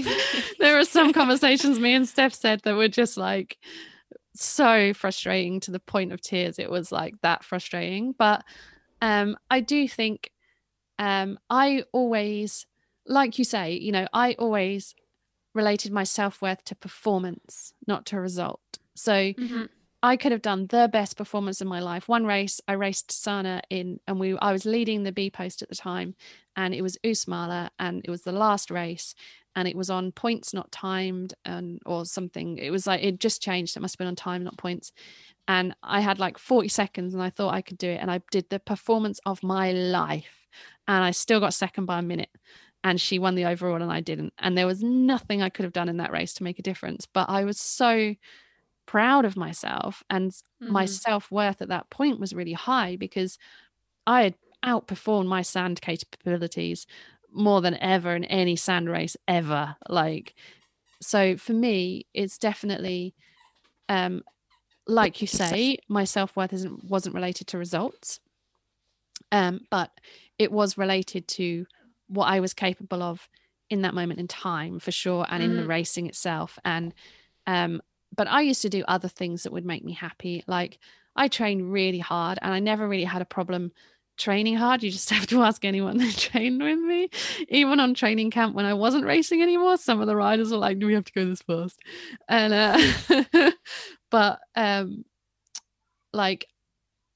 there are some conversations me and Steph said that were just like so frustrating to the point of tears. It was like that frustrating. But um, I do think um, I always like you say, you know, I always related my self worth to performance, not to result. So mm-hmm. I could have done the best performance in my life. One race, I raced Sanne in, and we I was leading the B post at the time, and it was Oostmalle, and it was the last race, and it was on points, not timed, and or something. It was like it just changed. It must have been on time, not points. And I had like 40 seconds, and I thought I could do it, and I did the performance of my life, and I still got second by a minute and she won the overall and I didn't. And there was nothing I could have done in that race to make a difference. But I was so proud of myself and mm-hmm. my self-worth at that point was really high because I had outperformed my sand capabilities more than ever in any sand race ever. Like, so for me, it's definitely, um, like you say, my self worth isn't wasn't related to results, um, but it was related to what I was capable of in that moment in time for sure, and mm-hmm. in the mm-hmm. racing itself. And um, but I used to do other things that would make me happy, like I trained really hard, and I never really had a problem training hard. You just have to ask anyone that trained with me. Even on training camp when I wasn't racing anymore, some of the riders were like, "Do we have to go this fast?" And uh, but um, like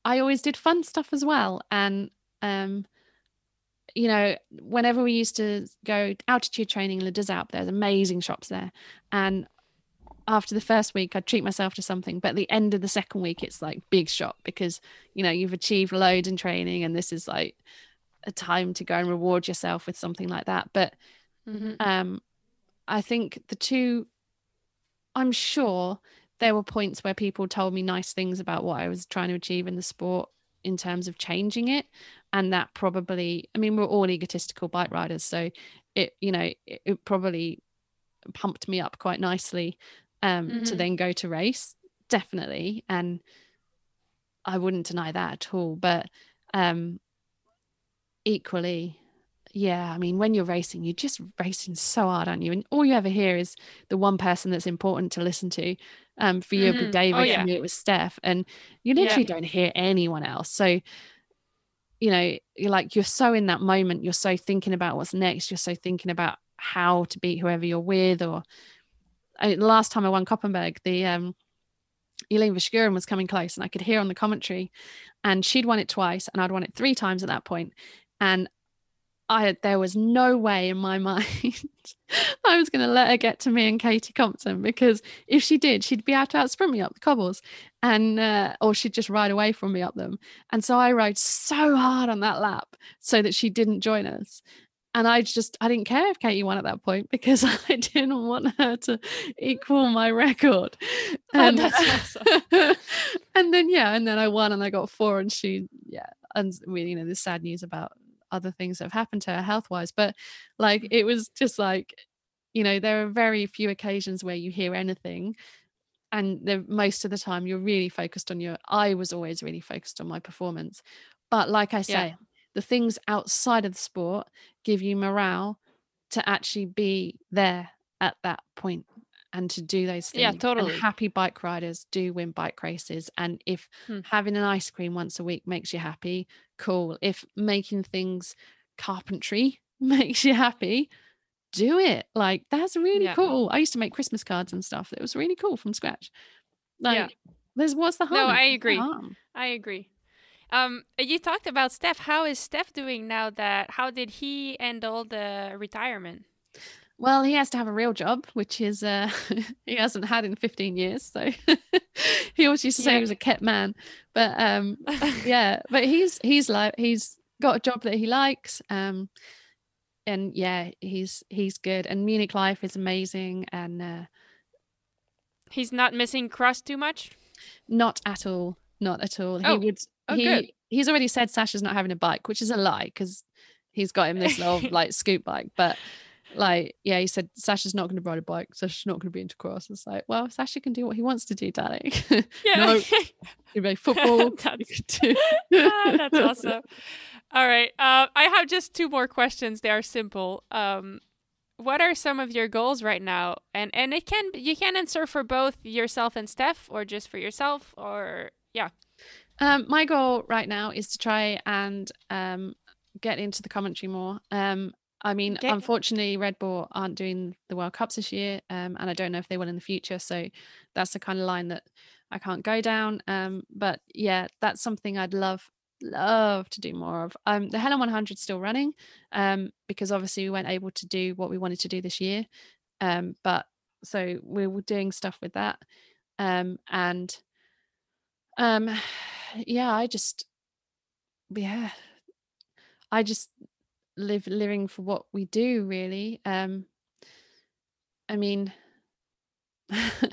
I always did fun stuff as well, and um, you know, whenever we used to go altitude training in Désert, there's amazing shops there, and after the first week I'd treat myself to something, but at the end of the second week it's like big shot because you know you've achieved loads in training and this is like a time to go and reward yourself with something like that. But mm-hmm. um I think the two I'm sure there were points where people told me nice things about what I was trying to achieve in the sport in terms of changing it and that probably I mean we're all egotistical bike riders so it you know it, it probably pumped me up quite nicely um, mm-hmm. to then go to race, definitely. And I wouldn't deny that at all. But um, equally, yeah, I mean, when you're racing, you're just racing so hard, aren't you? And all you ever hear is the one person that's important to listen to. Um, for you, mm-hmm. David, oh, yeah. it was Steph, and you literally yeah. don't hear anyone else. So, you know, you're like you're so in that moment. You're so thinking about what's next. You're so thinking about how to beat whoever you're with, or I, last time I won Koppenberg, the um, Elaine Verschuren was coming close, and I could hear on the commentary, and she'd won it twice, and I'd won it three times at that point, and I there was no way in my mind I was going to let her get to me and Katie Compton because if she did, she'd be able to outsprint me up the cobbles, and uh, or she'd just ride away from me up them. And so I rode so hard on that lap so that she didn't join us and I just I didn't care if Katie won at that point because I didn't want her to equal my record. Oh, and, oh, awesome. and then yeah, and then I won and I got four, and she yeah, and we you know the sad news about other things that have happened to her health wise, but like it was just like you know there are very few occasions where you hear anything and the most of the time you're really focused on your i was always really focused on my performance but like i say yeah the things outside of the sport give you morale to actually be there at that point and to do those things. Yeah, totally. And happy bike riders do win bike races. And if hmm. having an ice cream once a week makes you happy, cool. If making things carpentry makes you happy, do it. Like that's really yeah. cool. I used to make Christmas cards and stuff. It was really cool from scratch. Like yeah. there's what's the harm? No, I agree. I agree. Um, you talked about Steph. How is Steph doing now? That how did he handle the retirement? Well, he has to have a real job, which is uh, he hasn't had in 15 years. So he always used to say yeah. he was a kept man, but um, yeah, but he's he's like he's got a job that he likes. Um, and yeah, he's he's good. And Munich life is amazing, and uh, he's not missing cross too much. Not at all. Not at all. Oh. He would Oh, he good. he's already said Sasha's not having a bike, which is a lie because he's got him this little like scoot bike. But like, yeah, he said Sasha's not going to ride a bike. Sasha's not going to be into cross. It's like, well, Sasha can do what he wants to do, darling. Yeah, no, you play football. that's, ah, that's awesome. All right, uh, I have just two more questions. They are simple. Um, what are some of your goals right now? And and it can you can answer for both yourself and Steph, or just for yourself, or yeah. Um, my goal right now is to try and um, get into the commentary more. Um, I mean, okay. unfortunately, Red Bull aren't doing the World Cups this year, um, and I don't know if they will in the future. So that's the kind of line that I can't go down. Um, but yeah, that's something I'd love love to do more of. Um, the Helen 100 still running, um, because obviously we weren't able to do what we wanted to do this year. Um, but so we we're doing stuff with that. Um, and um yeah, I just yeah. I just live living for what we do really. Um I mean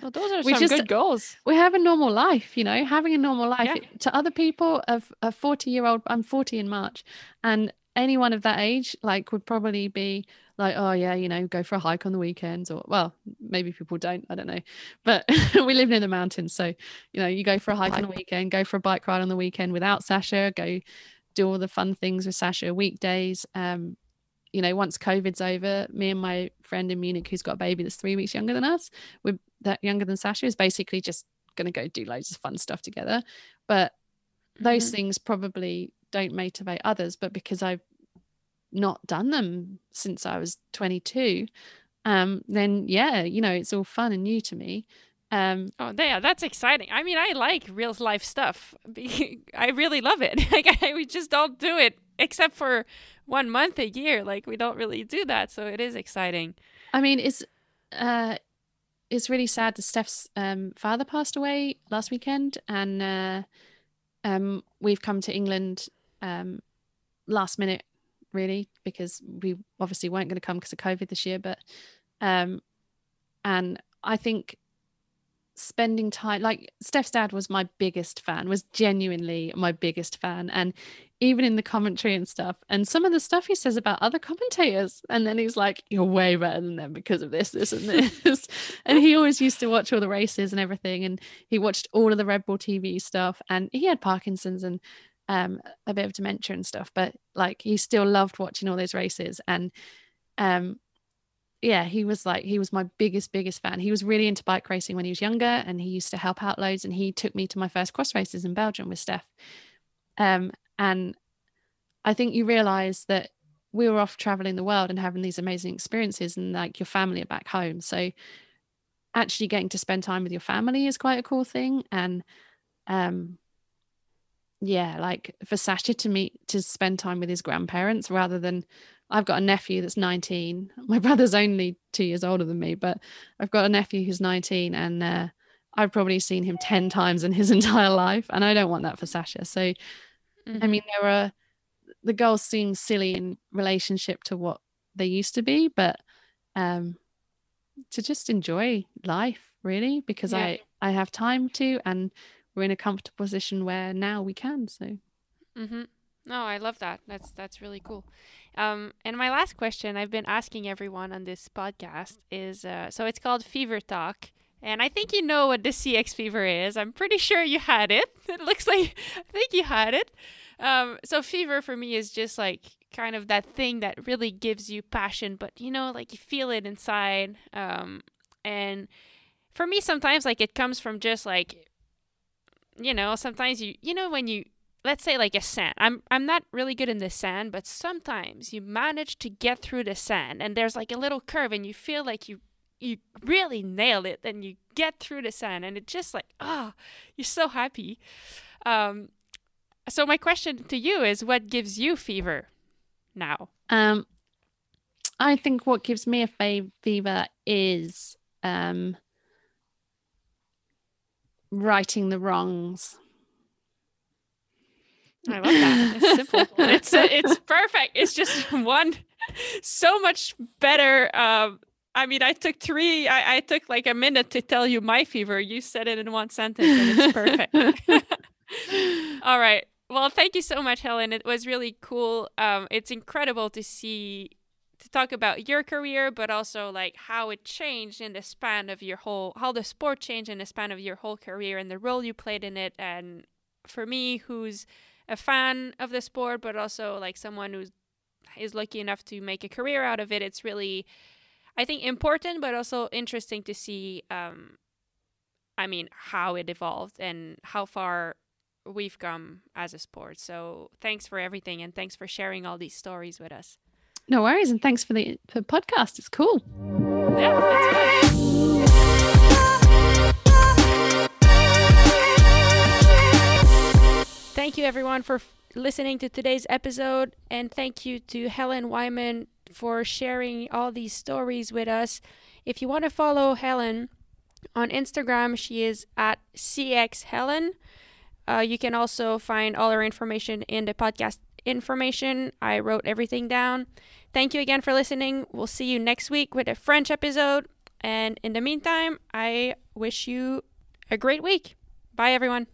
well, those are we some just, good goals. We have a normal life, you know, having a normal life. Yeah. To other people of a 40 year old, I'm 40 in March, and anyone of that age, like, would probably be like, oh, yeah, you know, go for a hike on the weekends, or well, maybe people don't, I don't know. But we live near the mountains. So, you know, you go for a hike on the weekend, go for a bike ride on the weekend without Sasha, go do all the fun things with Sasha weekdays. Um, you know, once COVID's over, me and my friend in Munich who's got a baby that's three weeks younger than us, we're that younger than Sasha, is basically just going to go do loads of fun stuff together. But those mm-hmm. things probably don't motivate others. But because I've not done them since I was 22, um, then yeah, you know, it's all fun and new to me. Um, oh, yeah, that's exciting. I mean, I like real life stuff. I really love it. like, I, we just don't do it except for one month a year. Like we don't really do that, so it is exciting. I mean, it's uh, it's really sad that Steph's um, father passed away last weekend, and uh, um, we've come to England um, last minute, really, because we obviously weren't going to come because of COVID this year. But um, and I think spending time like Steph's dad was my biggest fan, was genuinely my biggest fan. And even in the commentary and stuff, and some of the stuff he says about other commentators, and then he's like, You're way better than them because of this, this, and this. and he always used to watch all the races and everything. And he watched all of the Red Bull TV stuff, and he had Parkinson's and um a bit of dementia and stuff, but like he still loved watching all those races. And um yeah, he was like he was my biggest biggest fan. He was really into bike racing when he was younger, and he used to help out loads. And he took me to my first cross races in Belgium with Steph. Um, and I think you realize that we were off traveling the world and having these amazing experiences, and like your family are back home. So actually getting to spend time with your family is quite a cool thing. And um, yeah, like for Sasha to meet to spend time with his grandparents rather than I've got a nephew that's 19. My brother's only two years older than me, but I've got a nephew who's 19 and uh, I've probably seen him 10 times in his entire life. And I don't want that for Sasha. So, mm-hmm. I mean, there are the girls seem silly in relationship to what they used to be, but um, to just enjoy life really, because yeah. I, I have time to, and we're in a comfortable position where now we can. So, mm-hmm. No, I love that. That's that's really cool. Um, and my last question I've been asking everyone on this podcast is uh, so it's called Fever Talk. And I think you know what the CX fever is. I'm pretty sure you had it. It looks like I think you had it. Um, so fever for me is just like kind of that thing that really gives you passion, but you know, like you feel it inside. Um, and for me, sometimes like it comes from just like, you know, sometimes you, you know, when you let's say like a sand. I'm I'm not really good in the sand, but sometimes you manage to get through the sand and there's like a little curve and you feel like you you really nail it and you get through the sand and it's just like oh, you're so happy. Um so my question to you is what gives you fever now? Um I think what gives me a fever is um righting the wrongs I love that. It's simple. it's it's perfect. It's just one so much better. Um, I mean, I took three. I, I took like a minute to tell you my fever. You said it in one sentence, and it's perfect. All right. Well, thank you so much, Helen. It was really cool. Um, it's incredible to see to talk about your career, but also like how it changed in the span of your whole, how the sport changed in the span of your whole career and the role you played in it. And for me, who's a fan of the sport, but also like someone who is lucky enough to make a career out of it. It's really, I think, important, but also interesting to see. Um, I mean, how it evolved and how far we've come as a sport. So thanks for everything, and thanks for sharing all these stories with us. No worries, and thanks for the, for podcast. It's cool. Yeah, it's Thank you, everyone, for f- listening to today's episode. And thank you to Helen Wyman for sharing all these stories with us. If you want to follow Helen on Instagram, she is at CXHelen. Uh, you can also find all her information in the podcast information. I wrote everything down. Thank you again for listening. We'll see you next week with a French episode. And in the meantime, I wish you a great week. Bye, everyone.